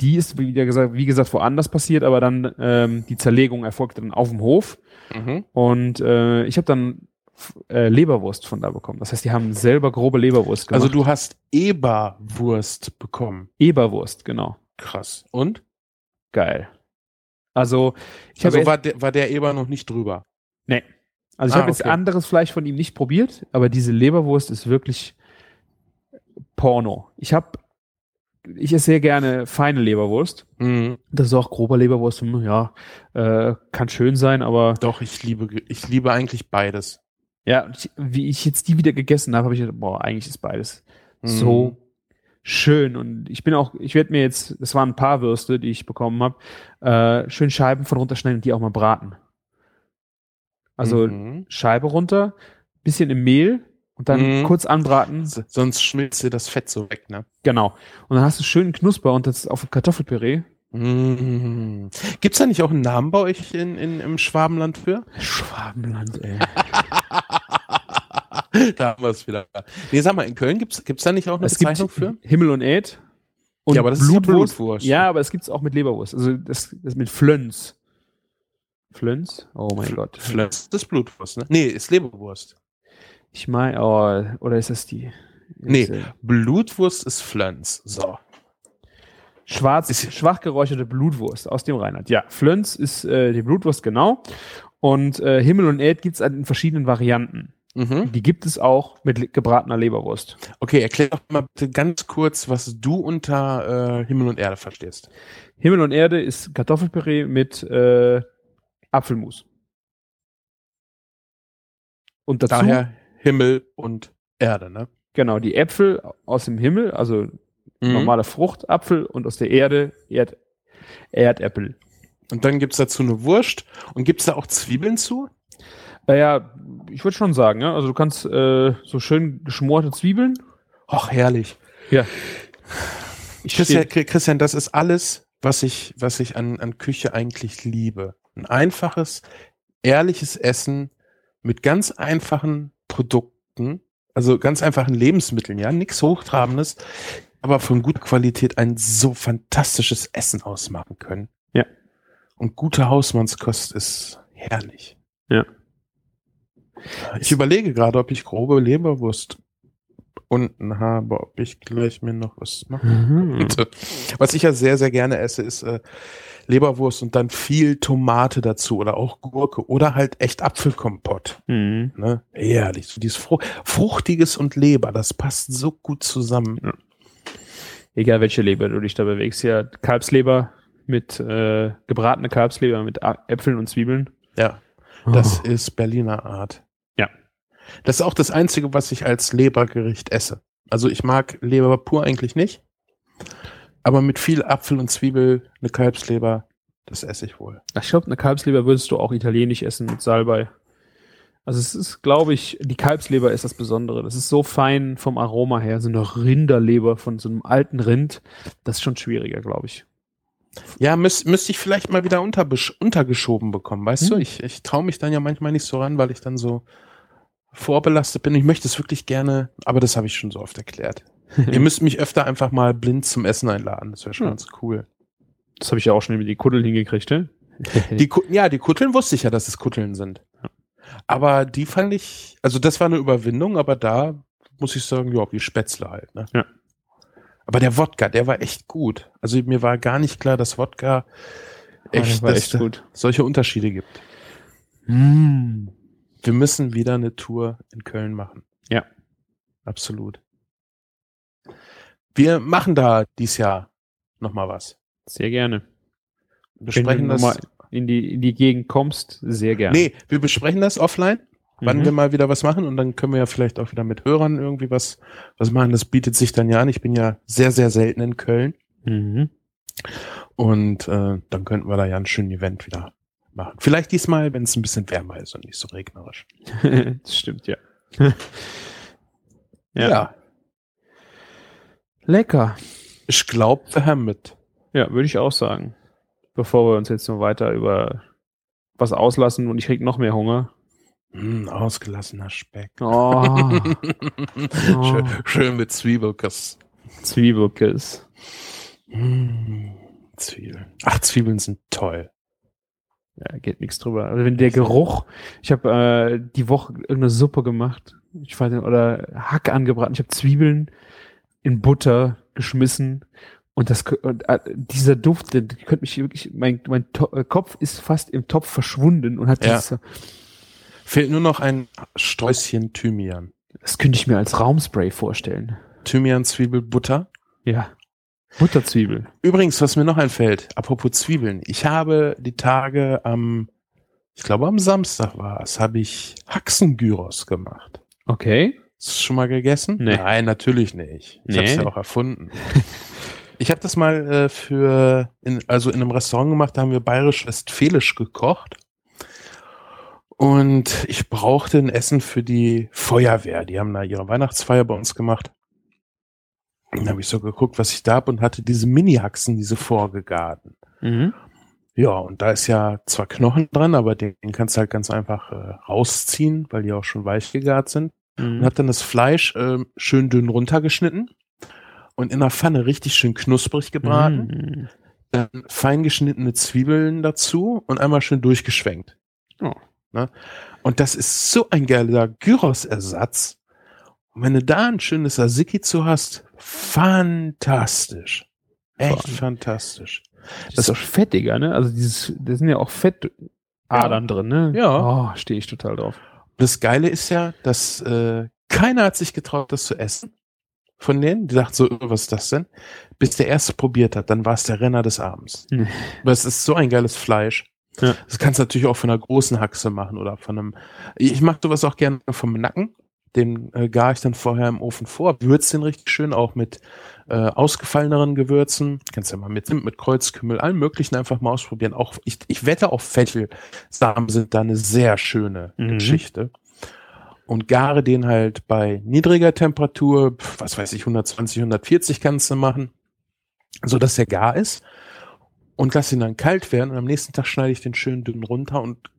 C: Die ist, wie gesagt, wie gesagt woanders passiert, aber dann ähm, die Zerlegung erfolgte dann auf dem Hof.
A: Mhm.
C: Und äh, ich habe dann äh, Leberwurst von da bekommen. Das heißt, die haben selber grobe Leberwurst gemacht.
A: Also du hast Eberwurst bekommen.
C: Eberwurst, genau.
A: Krass. Und?
C: Geil. Also ich
A: also war der, war der Eber noch nicht drüber.
C: nee. Also ich
A: Ah,
C: habe jetzt
A: okay.
C: anderes Fleisch von ihm nicht probiert, aber diese Leberwurst ist wirklich Porno. Ich habe ich esse sehr gerne feine Leberwurst.
A: Mhm.
C: Das ist auch grober Leberwurst. hm, Ja, äh, kann schön sein, aber
A: Doch, ich liebe, ich liebe eigentlich beides.
C: ja, ich, wie ich jetzt die wieder gegessen habe, habe ich gedacht, boah, eigentlich ist beides
A: Mhm.
C: so schön. Und ich bin auch, ich werde mir jetzt, das waren ein paar Würste, die ich bekommen habe, äh, schön Scheiben von runterschneiden und die auch mal braten. Also
A: Mhm.
C: Scheibe runter, bisschen im Mehl und dann
A: Mhm.
C: kurz anbraten.
A: Sonst schmilzt dir das Fett so weg, ne?
C: Genau. Und dann hast du schön Knusper und das auf Kartoffelpüree.
A: Mhm. Gibt's da nicht auch einen Namen bei euch in, in, im Schwabenland für?
C: Schwabenland, ey.
A: da haben wir es wieder. Nee, sag mal, in Köln gibt's gibt's da nicht auch eine
C: Es
A: Bezeichnung für?
C: Himmel und Äd. Und
A: Ja, aber das ist ja Blutwurst.
C: Ja, aber es gibt's auch mit Leberwurst. Also das, das mit Flöns. Flöns? Oh mein Gott.
A: Flöns, das ist Blutwurst, ne? Nee, ist Leberwurst.
C: Ich meine, oh, oder ist das die?
A: Nee.
C: Ist, äh,
A: Blutwurst ist Flöns. So.
C: Schwarz,
A: Ist-
C: schwach geräucherte Blutwurst aus dem Rheinland. Ja, Flöns ist äh, die Blutwurst, genau. Und äh, Himmel und Erd gibt's halt in verschiedenen Varianten.
A: Mhm.
C: Die gibt es auch mit gebratener Leberwurst.
A: Okay, erklär doch mal bitte ganz kurz, was du unter äh, Himmel und Erde verstehst.
C: Himmel und Erde ist Kartoffelpüree mit äh, Apfelmus. Und dazu,
A: Daher Himmel und Erde, ne?
C: genau, die Äpfel aus dem Himmel, also
A: Mhm.
C: normale Frucht, Apfel und aus der Erde Erd, Erdäpfel.
A: Und dann gibt's dazu eine Wurst. Und gibt's da auch Zwiebeln zu?
C: Naja, ich würde schon sagen, ja. Also du kannst äh, so schön geschmorte Zwiebeln.
A: Och, herrlich.
C: Ja. Ich
A: Christian, Christian, das ist alles, was ich, was ich an, an Küche eigentlich liebe. Ein einfaches, ehrliches Essen mit ganz einfachen Produkten, also ganz einfachen Lebensmitteln, ja, nichts Hochtrabendes, aber von guter Qualität ein so fantastisches Essen ausmachen können.
C: Ja.
A: Und gute Hausmannskost ist herrlich.
C: Ja.
A: Ich überlege gerade, ob ich grobe Leberwurst unten habe, ob ich gleich mir noch was mache.
C: Mhm.
A: Bitte. Was ich ja sehr, sehr gerne esse, ist äh, Leberwurst und dann viel Tomate dazu oder auch Gurke oder halt echt Apfelkompott.
C: Mhm.
A: Ne? Ehrlich, so dieses Fru Fruchtiges und Leber, das passt so gut zusammen.
C: Egal welche Leber du dich da bewegst, ja, Kalbsleber mit äh, gebratene Kalbsleber mit Äpfeln und Zwiebeln.
A: Ja, das
C: Oh.
A: ist Berliner Art. Das ist auch das Einzige, was ich als Lebergericht esse. Also ich mag Leber pur eigentlich nicht, aber mit viel Apfel und Zwiebel eine Kalbsleber, das esse ich wohl.
C: Ich glaube, eine Kalbsleber würdest du auch italienisch essen mit Salbei. Also es ist, glaube ich, die Kalbsleber ist das Besondere. Das ist so fein vom Aroma her, so eine Rinderleber von so einem alten Rind. Das ist schon schwieriger, glaube ich.
A: Ja, müsste müsst ich vielleicht mal wieder untergeschoben bekommen. Weißt
C: Hm.
A: du, ich, ich traue mich dann ja manchmal nicht so ran, weil ich dann so vorbelastet bin. Ich möchte es wirklich gerne, aber das habe ich schon so oft erklärt. Ihr müsst mich öfter einfach mal blind zum Essen einladen. Das wäre schon
C: Ja.
A: ganz cool.
C: Das habe ich ja auch schon mit die Kuddel hingekriegt, ne?
A: Die, ja, die Kutteln wusste ich ja, dass es Kutteln sind. Aber die fand ich, also das war eine Überwindung, aber da muss ich sagen, ja, wie Spätzle halt. Ne?
C: Ja.
A: Aber der Wodka, der war echt gut. Also mir war gar nicht klar, dass Wodka echt,
C: das war
A: dass
C: echt
A: solche Unterschiede gibt.
C: Mm.
A: Wir müssen wieder eine Tour in Köln machen.
C: Ja.
A: Absolut. Wir machen da dies Jahr noch mal was.
C: Sehr gerne.
A: Wir
C: Wenn
A: besprechen
C: du
A: das.
C: nochmal in die, in die Gegend kommst, sehr gerne.
A: Nee, wir besprechen das offline, wann
C: Mhm.
A: wir mal wieder was machen und dann können wir ja vielleicht auch wieder mit Hörern irgendwie was, was machen. Das bietet sich dann ja an. Ich bin ja sehr, sehr selten in Köln
C: Mhm.
A: und äh, dann könnten wir da ja ein schönes Event wieder machen. Vielleicht diesmal, wenn es ein bisschen wärmer ist und nicht so regnerisch.
C: das stimmt, ja. ja. Lecker.
A: ich glaube, wir haben mit.
C: Ja, würde ich auch sagen. Bevor wir uns jetzt noch weiter über was auslassen und ich krieg noch mehr Hunger.
A: Mm, ausgelassener Speck.
C: Oh,
A: schön, schön mit Zwiebelkuss.
C: Zwiebelkiss.
A: Mm, Zwiebeln. Ach, Zwiebeln sind toll.
C: Ja, geht nichts drüber. Also wenn der Geruch, ich habe äh, die Woche irgendeine Suppe gemacht, ich weiß nicht, oder Hack angebraten, ich habe Zwiebeln in Butter geschmissen und das und, äh, dieser Duft, der könnte mich wirklich, mein, mein to äh, Kopf ist fast im Topf verschwunden und hat
A: Ja.
C: dieses,
A: Fehlt nur noch ein Sträußchen Thymian.
C: das könnte ich mir als Raumspray vorstellen.
A: Thymian, Zwiebel, Butter.
C: Ja. Butterzwiebel.
A: Übrigens, was mir noch einfällt, apropos Zwiebeln. Ich habe die Tage am, ich glaube am Samstag war es, habe ich Haxengyros gemacht.
C: Okay.
A: Hast du es schon mal gegessen?
C: Nee.
A: Nein, natürlich nicht. Ich habe es
C: Nee.
A: ja auch erfunden. ich habe das mal äh, für, in, also in einem Restaurant gemacht, da haben wir bayerisch-westfälisch gekocht. Und ich brauchte ein Essen für die Feuerwehr. Die haben da ihre Weihnachtsfeier bei uns gemacht. Und dann habe ich so geguckt, was ich da hab und hatte diese Mini-Haxen, diese vorgegarten.
C: Mhm.
A: Ja, und da ist ja zwar Knochen dran, aber den, kannst du halt ganz einfach äh, rausziehen, weil die auch schon weich gegart sind. Und
C: Mhm.
A: hab dann das Fleisch ähm, schön dünn runtergeschnitten und in der Pfanne richtig schön knusprig gebraten.
C: Mhm.
A: Dann fein geschnittene Zwiebeln dazu und einmal schön durchgeschwenkt.
C: Oh.
A: Ne? Und das ist so ein geiler Gyros-Ersatz. Und wenn du da ein schönes Tzatziki zu hast, fantastisch. Echt fantastisch.
C: Das ist auch fettiger, ne? Also dieses, da sind ja auch Fettadern drin, ne?
A: Ja.
C: Oh, stehe ich total drauf.
A: Das Geile ist ja, dass äh, keiner hat sich getraut, das zu essen. Von denen, die dachten so, "Äh, was ist das denn? Bis der erste probiert hat, dann war es der Renner des Abends.
C: Hm.
A: Aber es ist so ein geiles Fleisch.
C: Ja.
A: Das kannst du natürlich auch von einer großen Haxe machen oder von einem. Ich mag sowas auch gerne vom Nacken. Den äh, gar ich dann vorher im Ofen vor, würze den richtig schön auch mit äh, ausgefalleneren Gewürzen. Kannst ja mal mit Zimt, mit Kreuzkümmel, allen möglichen einfach mal ausprobieren. Auch ich, ich wette auch Fettelsamen sind da eine sehr schöne
C: Mhm.
A: Geschichte. Und gare den halt bei niedriger Temperatur, was weiß ich, 120, 140 kannst du machen, so dass er gar ist. Und lass ihn dann kalt werden und am nächsten Tag schneide ich den schön dünn runter und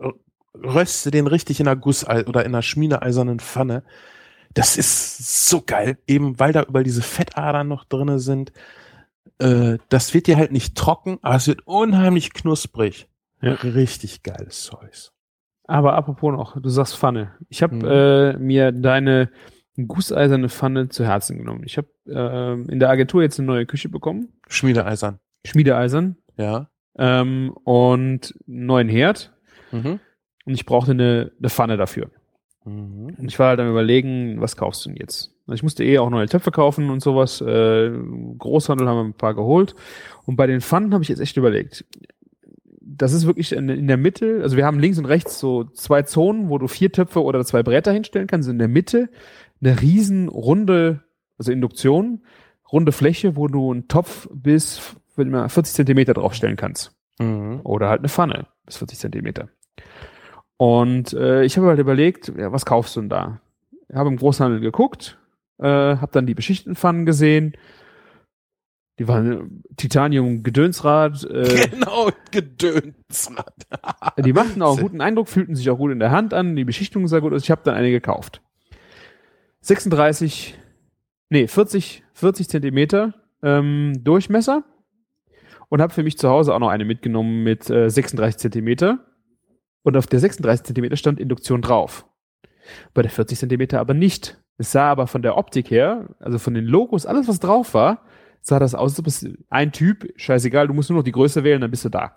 A: r- röste den richtig in einer Guss- oder in einer schmiedeeisernen Pfanne. Das ist so geil, eben weil da überall diese Fettadern noch drinne sind. Äh, das wird dir halt nicht trocken, aber es wird unheimlich knusprig.
C: Ja.
A: Richtig geiles Zeugs.
C: Aber apropos noch, du sagst Pfanne. Ich habe
A: Mhm.
C: äh, mir deine gusseiserne Pfanne zu Herzen genommen. Ich habe ähm, in der Agentur jetzt eine neue Küche bekommen,
A: Schmiedeeisern.
C: Schmiedeeisern
A: Ja.
C: ähm, und einen neuen Herd.
A: Mhm.
C: Und ich brauchte eine, eine Pfanne dafür.
A: Mhm.
C: Und ich war halt am überlegen, was kaufst du denn jetzt? Also ich musste eh auch neue Töpfe kaufen und sowas. Äh, Großhandel haben wir ein paar geholt. Und bei den Pfannen habe ich jetzt echt überlegt. Das ist wirklich in, in der Mitte, also wir haben links und rechts so zwei Zonen, wo du vier Töpfe oder zwei Bretter hinstellen kannst. In der Mitte eine riesen runde, also Induktion, runde Fläche, wo du einen Topf bis würde ich mal, 40 Zentimeter draufstellen kannst.
A: Mhm.
C: Oder halt eine Pfanne bis 40 Zentimeter. Und äh, ich habe halt überlegt, ja, was kaufst du denn da? Ich habe im Großhandel geguckt, äh, habe dann die beschichteten Pfannen gesehen. Die waren Titanium Gedönsrad. Äh,
A: genau, Gedönsrad.
C: die machten auch einen guten Eindruck, fühlten sich auch gut in der Hand an, die Beschichtung sah gut aus. Ich habe dann eine gekauft. 36, nee, 40, 40 Zentimeter ähm, Durchmesser und habe für mich zu Hause auch noch eine mitgenommen mit äh, 36 Zentimeter. Und auf der 36 Zentimeter stand Induktion drauf. Bei der 40 Zentimeter aber nicht. Es sah aber von der Optik her, also von den Logos, alles was drauf war, sah das aus, als ob es ein Typ, scheißegal, du musst nur noch die Größe wählen, dann bist du da.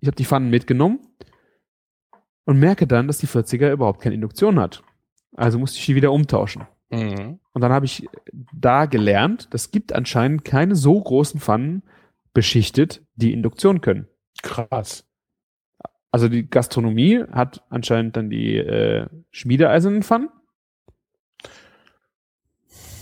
C: Ich habe die Pfannen mitgenommen und merke dann, dass die 40er überhaupt keine Induktion hat. Also musste ich die wieder umtauschen.
A: Mhm.
C: Und dann habe ich da gelernt, das gibt anscheinend keine so großen Pfannen beschichtet, die Induktion können.
A: Krass.
C: Also die Gastronomie hat anscheinend dann die äh, schmiedeeisernen Pfannen.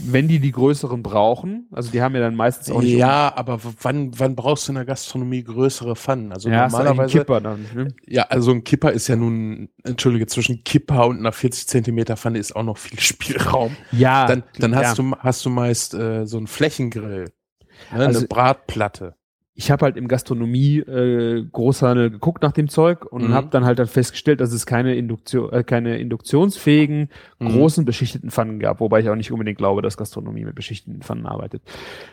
C: Wenn die die größeren brauchen, also die haben ja dann meistens auch nicht.
A: Ja, aber w- wann, wann brauchst du in der Gastronomie größere Pfannen? Also
C: ja, ein
A: normalerweise.
C: Kipper dann. Ne?
A: Ja, also ein Kipper ist ja nun, entschuldige, zwischen Kipper und einer 40 Zentimeter Pfanne ist auch noch viel Spielraum.
C: Ja,
A: Dann, dann hast
C: ja.
A: du, hast du meist äh, so einen Flächengrill, ne,
C: Also-
A: eine Bratplatte.
C: Ich habe halt im Gastronomie äh, Großhandel geguckt nach dem Zeug und
A: Mhm.
C: habe dann halt dann festgestellt, dass es keine Induktion, äh, keine induktionsfähigen
A: Mhm.
C: großen beschichteten Pfannen gab, wobei ich auch nicht unbedingt glaube, dass Gastronomie mit beschichteten Pfannen arbeitet.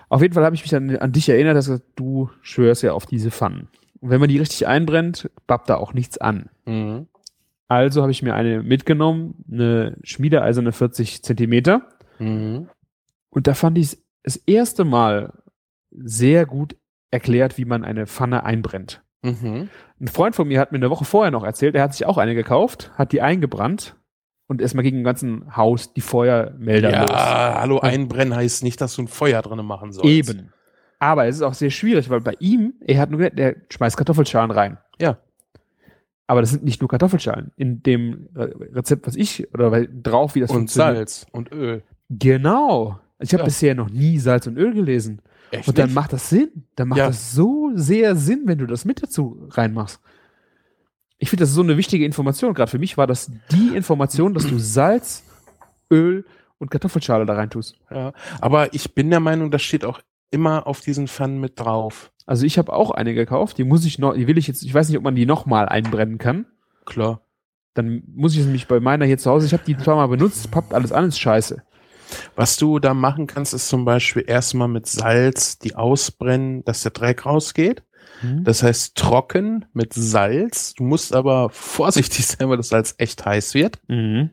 C: Auf jeden Fall habe ich mich dann an dich erinnert, dass du schwörst ja auf diese Pfannen. Und wenn man die richtig einbrennt, babbt da auch nichts an.
A: Mhm.
C: Also habe ich mir eine mitgenommen, eine schmiedeeiserne 40 Zentimeter.
A: Mhm.
C: Und da fand ich es das erste Mal sehr gut erklärt, wie man eine Pfanne einbrennt.
A: Mhm.
C: Ein Freund von mir hat mir eine Woche vorher noch erzählt, er hat sich auch eine gekauft, hat die eingebrannt und erstmal gegen dem ganzen Haus die Feuermelder
A: Ja,
C: los.
A: hallo, einbrennen heißt nicht, dass du ein Feuer drin machen sollst.
C: Eben. Aber es ist auch sehr schwierig, weil bei ihm, er hat nur gesagt, der schmeißt Kartoffelschalen rein.
A: Ja.
C: Aber das sind nicht nur Kartoffelschalen. In dem Re- Rezept, was ich, oder weil- drauf, wie das
A: Und
C: funktioniert.
A: Salz und Öl.
C: Genau. Ich habe
A: Ja.
C: bisher noch nie Salz und Öl gelesen.
A: Echt
C: Und dann
A: nicht?
C: macht das Sinn. Dann macht
A: Ja.
C: das so sehr Sinn, wenn du das mit dazu reinmachst. Ich finde, das ist so eine wichtige Information. Gerade für mich war das die Information, dass du Salz, Öl und Kartoffelschale da rein tust.
A: Ja, aber ich bin der Meinung, das steht auch immer auf diesen Pfannen mit drauf.
C: Also ich habe auch eine gekauft, die muss ich noch, die will ich jetzt, ich weiß nicht, ob man die nochmal einbrennen kann.
A: Klar.
C: Dann muss ich nämlich bei meiner hier zu Hause, ich habe die zwar mal benutzt, pappt alles an, ist scheiße.
A: Was du da machen kannst, ist zum Beispiel erstmal mit Salz die ausbrennen, dass der Dreck rausgeht. Das heißt trocken mit Salz. Du musst aber vorsichtig sein, weil das Salz echt heiß wird.
C: Mhm.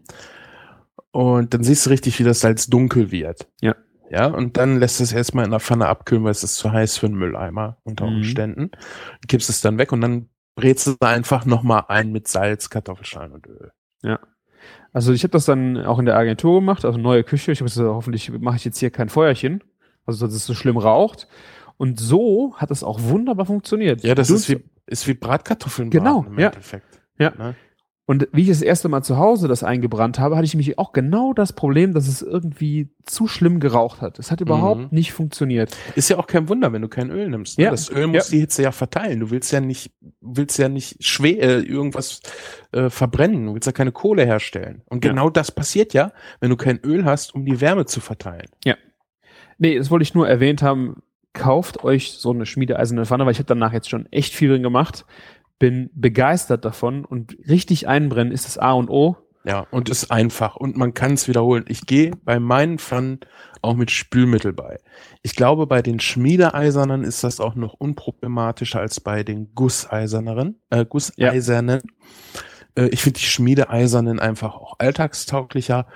A: Und dann siehst du richtig, wie das Salz dunkel wird.
C: Ja.
A: Ja, und dann lässt es erstmal in der Pfanne abkühlen, weil es ist zu heiß für einen Mülleimer unter
C: Mhm.
A: Umständen. Gibst es dann weg und dann brätst du einfach nochmal ein mit Salz, Kartoffelschalen und Öl.
C: Also ich habe das dann auch in der Agentur gemacht, also neue Küche. Ich habe gesagt, hoffentlich mache ich jetzt hier kein Feuerchen, also dass es so schlimm raucht. Und so hat es auch wunderbar funktioniert.
A: Ja, das ist wie, ist wie Bratkartoffeln
C: Genau,
A: im
C: ja.
A: Endeffekt.
C: Ja.
A: Ne?
C: Und wie ich das erste Mal zu Hause das eingebrannt habe, hatte ich mich auch genau das Problem, dass es irgendwie zu schlimm geraucht hat. Es hat überhaupt
A: Mhm.
C: nicht funktioniert.
A: Ist ja auch kein Wunder, wenn du kein Öl nimmst. Ne?
C: Ja.
A: Das Öl muss die Hitze ja verteilen. Du willst ja nicht, willst ja nicht schwer äh, irgendwas äh, verbrennen. Du willst ja keine Kohle herstellen. Und
C: Ja.
A: genau das passiert ja, wenn du kein Öl hast, um die Wärme zu verteilen.
C: Nee, das wollte ich nur erwähnt haben. Kauft euch so eine schmiedeeiserne Pfanne, weil ich habe danach jetzt schon echt viel drin gemacht. Bin begeistert davon und richtig einbrennen ist das A und O.
A: Ja, und ist einfach und man kann es wiederholen. Ich gehe bei meinen Pfannen auch mit Spülmittel bei. Ich glaube, bei den Schmiedeeisernen ist das auch noch unproblematischer als bei den Gusseisernen. Äh, Gusseisernen. Äh, ich finde die Schmiedeeisernen einfach auch alltagstauglicher.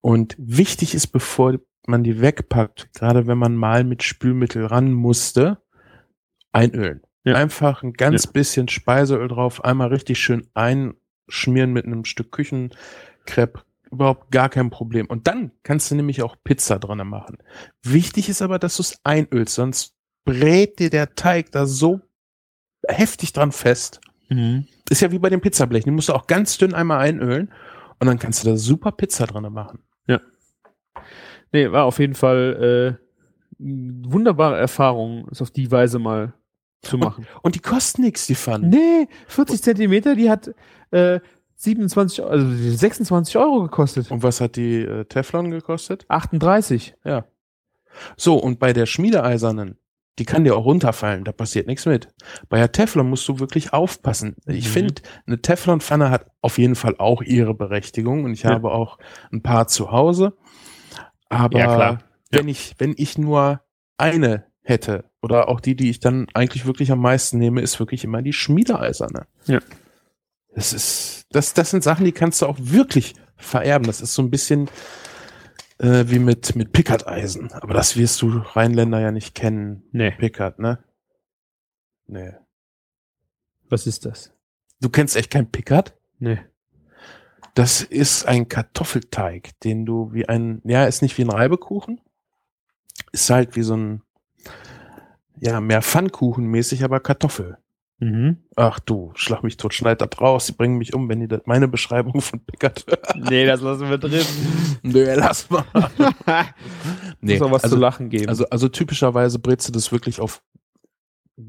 A: Und wichtig ist, bevor man die wegpackt, gerade wenn man mal mit Spülmittel ran musste, einölen.
C: Ja.
A: Einfach ein ganz bisschen Speiseöl drauf, einmal richtig schön einschmieren mit einem Stück Küchenkrepp. Überhaupt gar kein Problem. Und dann kannst du nämlich auch Pizza drinne machen. Wichtig ist aber, dass du es einölst, sonst brät dir der Teig da so heftig dran fest. Ist ja wie bei dem Pizzablechen. Die musst du auch ganz dünn einmal einölen und dann kannst du da super Pizza drinne machen.
C: Nee, war auf jeden Fall äh, eine wunderbare Erfahrung, es auf die Weise mal zu machen.
A: Und die kosten nichts, die Pfannen.
C: Nee, 40 Zentimeter, die hat äh, 27, also 26 Euro gekostet.
A: Und was hat die äh, Teflon gekostet?
C: 38.
A: Ja. So, und bei der Schmiedeeisernen, die kann dir auch runterfallen, da passiert nichts mit. Bei der Teflon musst du wirklich aufpassen. Ich
C: Mhm.
A: finde, eine Teflonpfanne hat auf jeden Fall auch ihre Berechtigung und ich
C: Ja.
A: habe auch ein paar zu Hause. Aber
C: Ja,
A: wenn ich, wenn ich nur eine hätte oder auch die, die ich dann eigentlich wirklich am meisten nehme, ist wirklich immer die Schmiedeeiserne.
C: Ja.
A: Das ist, das, das sind Sachen, die kannst du auch wirklich vererben. Das ist so ein bisschen äh, wie mit, mit Pickardeisen. Aber das wirst du Rheinländer ja nicht kennen.
C: Nee.
A: Pickard, ne? Nee.
C: Was ist das?
A: Du kennst echt kein Pickard?
C: Nee.
A: Das ist ein Kartoffelteig, den du wie ein, ja, ist nicht wie ein Reibekuchen. Ist halt wie so ein, ja, mehr Pfannkuchen mäßig, aber Kartoffel.
C: Mhm.
A: Ach du, schlag mich tot, schneid das raus, sie bringen mich um, wenn die das, meine Beschreibung von Pickard hören.
C: Nee, das lassen wir drin.
A: Nö, lass mal.
C: Muss auch was
A: also,
C: zu lachen geben.
A: also, also typischerweise brätst du das wirklich auf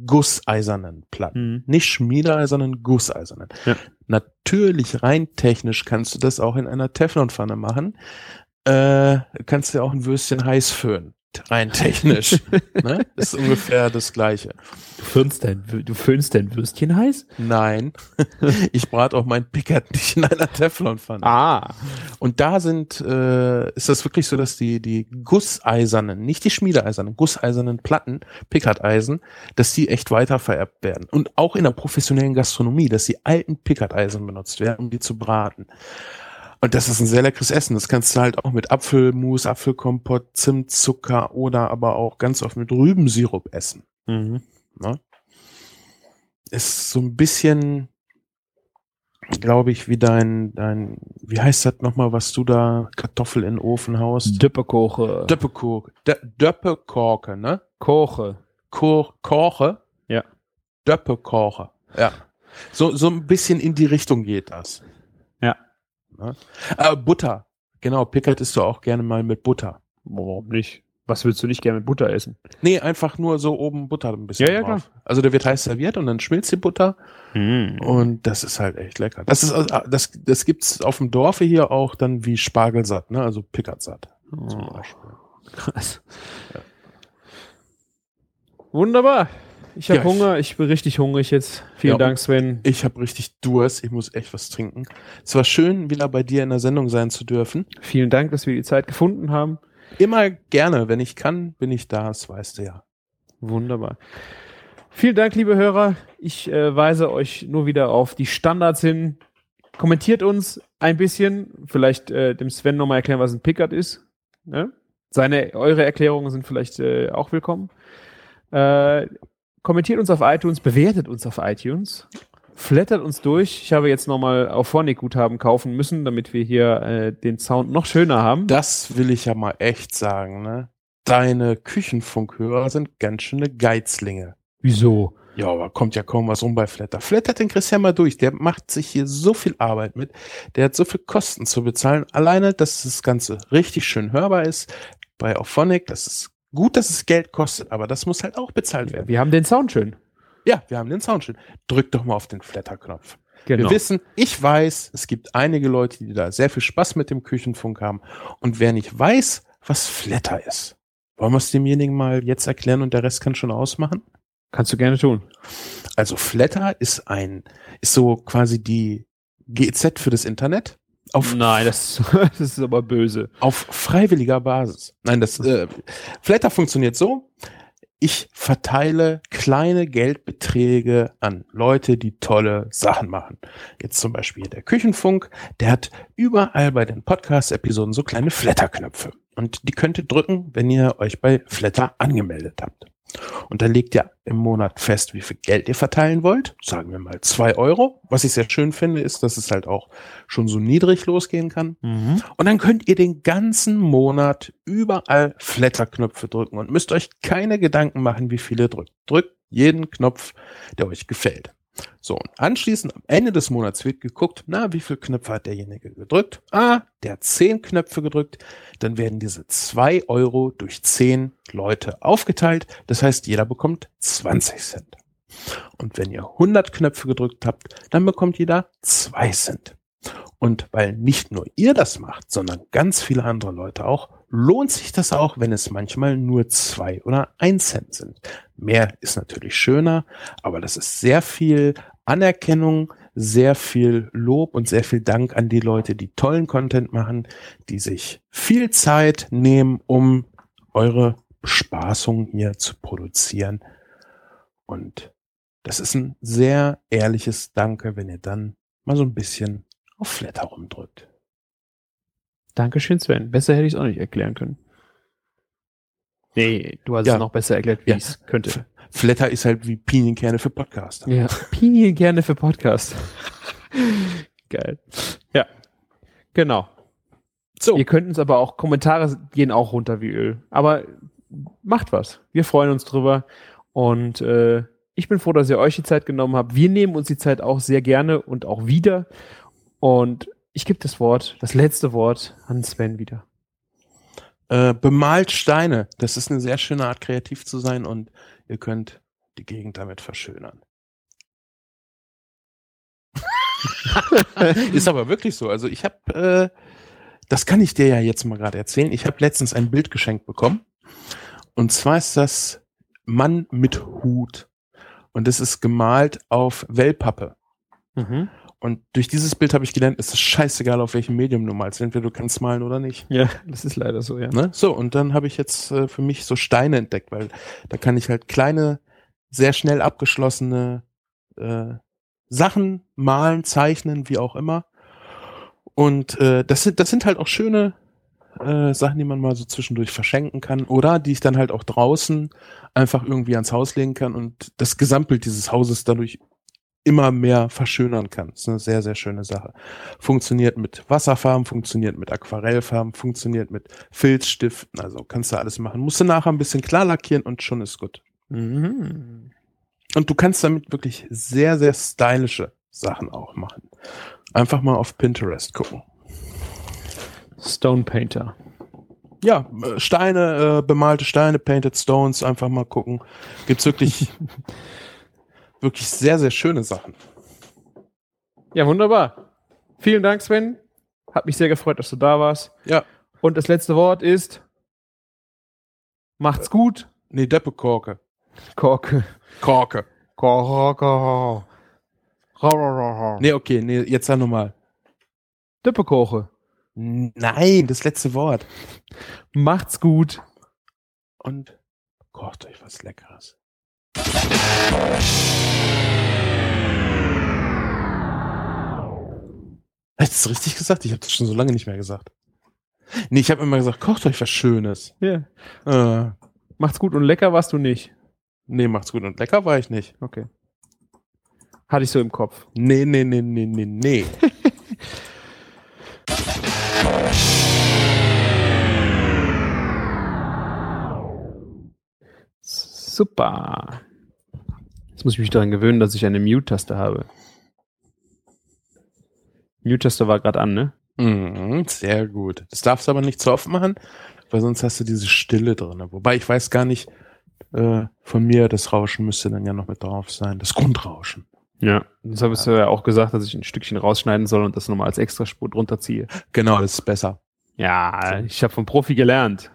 A: gusseisernen Platten.
C: Mhm.
A: Nicht schmiedeeisernen, gusseisernen.
C: Ja.
A: Natürlich, rein technisch kannst du das auch in einer Teflonpfanne machen. Äh, kannst du ja auch ein Würstchen heiß föhnen. Rein technisch. ne? Ist ungefähr das Gleiche.
C: Du föhnst dein, du föhnst dein Würstchen heiß?
A: Nein, ich brate auch mein Pickard nicht in einer Teflonpfanne.
C: Ah.
A: Und da sind, äh, ist das wirklich so, dass die, die gusseisernen, nicht die schmiedeeisernen, gusseisernen Platten, Pickardeisen, dass die echt weiter vererbt werden. Und auch in der professionellen Gastronomie, dass die alten Pickardeisen benutzt werden, um die zu braten. Und das ist ein sehr leckeres Essen. Das kannst du halt auch mit Apfelmus, Apfelkompott, Zimt, Zucker oder aber auch ganz oft mit Rübensirup essen.
C: Mhm.
A: Ne? Ist so ein bisschen, glaube ich, wie dein, dein, wie heißt das nochmal, was du da Kartoffel in den Ofen haust?
C: Döppekoche.
A: Döppekorke, Dö- Döppekorke, ne?
C: Koche.
A: Kor Korche?
C: Ja.
A: Döppekorche, ja. So, so ein bisschen in die Richtung geht das.
C: Ja.
A: Ne? Äh, Butter. Genau, Pickard isst du auch gerne mal mit Butter.
C: Warum nicht? Was willst du nicht gerne mit Butter essen?
A: Nee, einfach nur so oben Butter ein bisschen
C: Ja, ja,
A: drauf. Also der wird heiß serviert und dann schmilzt die Butter
C: Mhm.
A: Und das ist halt echt lecker. Das ist also- das das gibt's auf dem Dorfe hier auch dann wie Spargelsatt, ne? Also Pickertsatt zum
C: Oh,
A: Beispiel.
C: krass. Wunderbar. Ich habe
A: Ja,
C: Hunger. Ich bin richtig hungrig jetzt. Vielen
A: Ja,
C: Dank, Sven.
A: Ich habe richtig Durst, ich muss echt was trinken. Es war schön, wieder bei dir in der Sendung sein zu dürfen.
C: Vielen Dank, dass wir die Zeit gefunden haben.
A: Immer gerne, wenn ich kann, bin ich da, das weißt du ja.
C: Wunderbar. Vielen Dank, liebe Hörer. Ich äh, weise euch nur wieder auf die Standards hin. Kommentiert uns ein bisschen. Vielleicht äh, dem Sven nochmal erklären, was ein Pickard ist. Ne? Seine, eure Erklärungen sind vielleicht äh, auch willkommen. Äh, kommentiert uns auf iTunes, bewertet uns auf iTunes. Flattert uns durch. Ich habe jetzt nochmal auf Phonic Guthaben kaufen müssen, damit wir hier äh, den Sound noch schöner haben.
A: Das will ich ja mal echt sagen, ne? Deine Küchenfunkhörer sind ganz schöne Geizlinge.
C: Wieso?
A: Ja, aber kommt ja kaum was rum bei Flatter. Flattert den Christian mal durch. Der macht sich hier so viel Arbeit mit. Der hat so viel Kosten zu bezahlen. Alleine, dass das Ganze richtig schön hörbar ist. Bei Auphonic, das ist gut, dass es Geld kostet, aber das muss halt auch bezahlt werden.
C: Wir haben den Sound schön.
A: Ja, wir haben den Sound schön. Drück doch mal auf den Flatter-Knopf.
C: Genau.
A: Wir wissen, ich weiß, es gibt einige Leute, die da sehr viel Spaß mit dem Küchenfunk haben. Und wer nicht weiß, was Flatter ist, wollen wir es demjenigen mal jetzt erklären und der Rest kann schon ausmachen?
C: Kannst du gerne tun.
A: Also Flatter ist ein, ist so quasi die GZ für das Internet. Auf,
C: Nein, das, das ist aber böse.
A: auf freiwilliger Basis. Nein, das äh, Flatter funktioniert so. Ich verteile kleine Geldbeträge an Leute, die tolle Sachen machen. Jetzt zum Beispiel der Küchenfunk, der hat überall bei den Podcast-Episoden so kleine Flatter-Knöpfe. Und die könnt ihr drücken, wenn ihr euch bei Flatter angemeldet habt. Und dann legt ihr im Monat fest, wie viel Geld ihr verteilen wollt. Sagen wir mal zwei Euro. Was ich sehr schön finde, ist, dass es halt auch schon so niedrig losgehen kann. Und dann könnt ihr den ganzen Monat überall Flatterknöpfe drücken und müsst euch keine Gedanken machen, wie viele drückt. Drückt jeden Knopf, der euch gefällt. So, und anschließend am Ende des Monats wird geguckt, na, wie viele Knöpfe hat derjenige gedrückt? Ah, der hat zehn Knöpfe gedrückt. Dann werden diese zwei Euro durch zehn Leute aufgeteilt. Das heißt, jeder bekommt 20 Cent. Und wenn ihr 100 Knöpfe gedrückt habt, dann bekommt jeder zwei Cent. Und weil nicht nur ihr das macht, sondern ganz viele andere Leute auch, lohnt sich das auch, wenn es manchmal nur zwei oder ein Cent sind. Mehr ist natürlich schöner, aber das ist sehr viel Anerkennung, sehr viel Lob und sehr viel Dank an die Leute, die tollen Content machen, die sich viel Zeit nehmen, um eure Bespaßung hier zu produzieren. Und das ist ein sehr ehrliches Danke, wenn ihr dann mal so ein bisschen auf Flatter rumdrückt.
C: Dankeschön, Sven. Besser hätte ich es auch nicht erklären können. Nee, du hast
A: Ja.
C: es noch besser erklärt, wie
A: Ja.
C: es könnte.
A: Flatter ist halt wie Pinienkerne für Podcaster.
C: Ja. Pinien gerne für Podcast. Geil. Ja. Genau.
A: So,
C: Ihr könnt uns aber auch, Kommentare gehen auch runter wie Öl. Aber macht was. Wir freuen uns drüber. Und äh, ich bin froh, dass ihr euch die Zeit genommen habt. Wir nehmen uns die Zeit auch sehr gerne und auch wieder. Und ich gebe das Wort, das letzte Wort an Sven wieder.
A: äh, bemalt Steine. Das ist eine sehr schöne Art, kreativ zu sein und ihr könnt die Gegend damit verschönern. ist aber wirklich so. Also ich habe, äh, das kann ich dir ja jetzt mal gerade erzählen. Ich habe letztens ein Bild geschenkt bekommen. Und zwar ist das Mann mit Hut. Und es ist gemalt auf Wellpappe. Und durch dieses Bild habe ich gelernt, es ist scheißegal, auf welchem Medium du malst. Entweder du kannst malen oder nicht.
C: Ja, das ist leider so, ja.
A: Ne? So, und dann habe ich jetzt äh, für mich so Steine entdeckt, weil da kann ich halt kleine, sehr schnell abgeschlossene äh, Sachen malen, zeichnen, wie auch immer. Und äh, das, sind, das sind halt auch schöne äh, Sachen, die man mal so zwischendurch verschenken kann oder die ich dann halt auch draußen einfach irgendwie ans Haus legen kann und das Gesamtbild dieses Hauses dadurch immer mehr verschönern kann. Das ist eine sehr, sehr schöne Sache. Funktioniert mit Wasserfarben, funktioniert mit Aquarellfarben, funktioniert mit Filzstiften, also kannst du alles machen. Musst du nachher ein bisschen klar lackieren und schon ist gut.
C: Mhm.
A: Und du kannst damit wirklich sehr, sehr stylische Sachen auch machen. Einfach mal auf Pinterest gucken.
C: Stone Painter.
A: Ja, äh, Steine, äh, bemalte Steine, Painted Stones, einfach mal gucken. Gibt's wirklich, wirklich sehr, sehr schöne Sachen.
C: Ja, wunderbar. Vielen Dank, Sven. Hat mich sehr gefreut, dass du da warst.
A: Ja.
C: Und das letzte Wort ist Macht's gut.
A: Nee, Deppe Korke.
C: Korke.
A: Korke.
C: Korke.
A: Nee, okay, nee, jetzt sag nochmal.
C: Dippekoche.
A: Nein, das letzte Wort.
C: Macht's gut.
A: Und kocht euch was Leckeres. Hast du es richtig gesagt? Ich habe das schon so lange nicht mehr gesagt. Nee, ich habe immer gesagt, kocht euch was Schönes.
C: Ja.
A: Äh,
C: Macht's gut und lecker warst du nicht.
A: nee, macht's gut und lecker war ich nicht.
C: Okay. Hatte ich so im Kopf.
A: Nee, nee, nee, nee, nee, nee.
C: Super. Jetzt muss ich mich daran gewöhnen, dass ich eine Mute-Taste habe. Mute-Taste war gerade an, ne?
A: Mhm, sehr gut. Das darfst du aber nicht zu oft machen, weil sonst hast du diese Stille drin. Wobei ich weiß gar nicht, äh, von mir, das Rauschen müsste dann ja noch mit drauf sein. Das Grundrauschen.
C: Ja. Das habe ich ja auch gesagt, dass ich ein Stückchen rausschneiden soll und das nochmal als Extraspur drunter ziehe.
A: Genau, das ist besser.
C: Ja, ich habe vom Profi gelernt.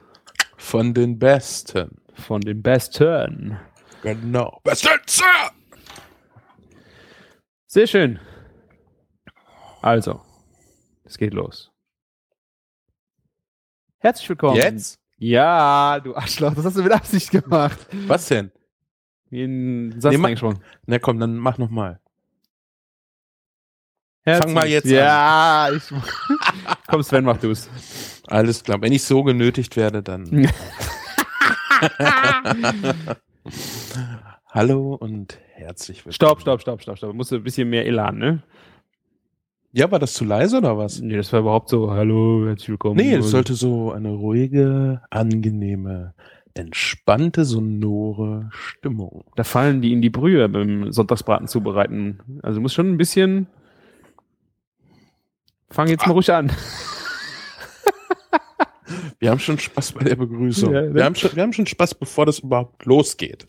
A: Von den Besten.
C: Von dem Besten.
A: Genau. Besten, Sir!
C: Sehr schön. Also, es geht los. Herzlich willkommen.
A: Jetzt?
C: Ja, du Arschloch, das hast du mit Absicht gemacht.
A: Was denn?
C: Wie ein Satz
A: Nee,
C: reingesprochen.
A: Na komm, dann mach noch mal.
C: Herzlich-
A: mal jetzt an.
C: Ja, ich. Komm, Sven, mach du's.
A: Alles klar. Wenn ich so genötigt werde, dann. Hallo und herzlich willkommen.
C: Stopp, stopp, stopp, stopp, stopp. Musst du ein bisschen mehr Elan, ne?
A: Ja, war das zu leise oder was?
C: Nee, das war überhaupt so, hallo, herzlich willkommen.
A: Nee, es sollte so eine ruhige, angenehme, entspannte, sonore Stimmung.
C: Da fallen die in die Brühe beim Sonntagsbraten zubereiten. Also du musst schon ein bisschen. Fang jetzt mal ruhig an.
A: Wir haben schon Spaß bei der Begrüßung.
C: Ja, ne?
A: wir, haben schon, wir haben schon Spaß, bevor das überhaupt losgeht.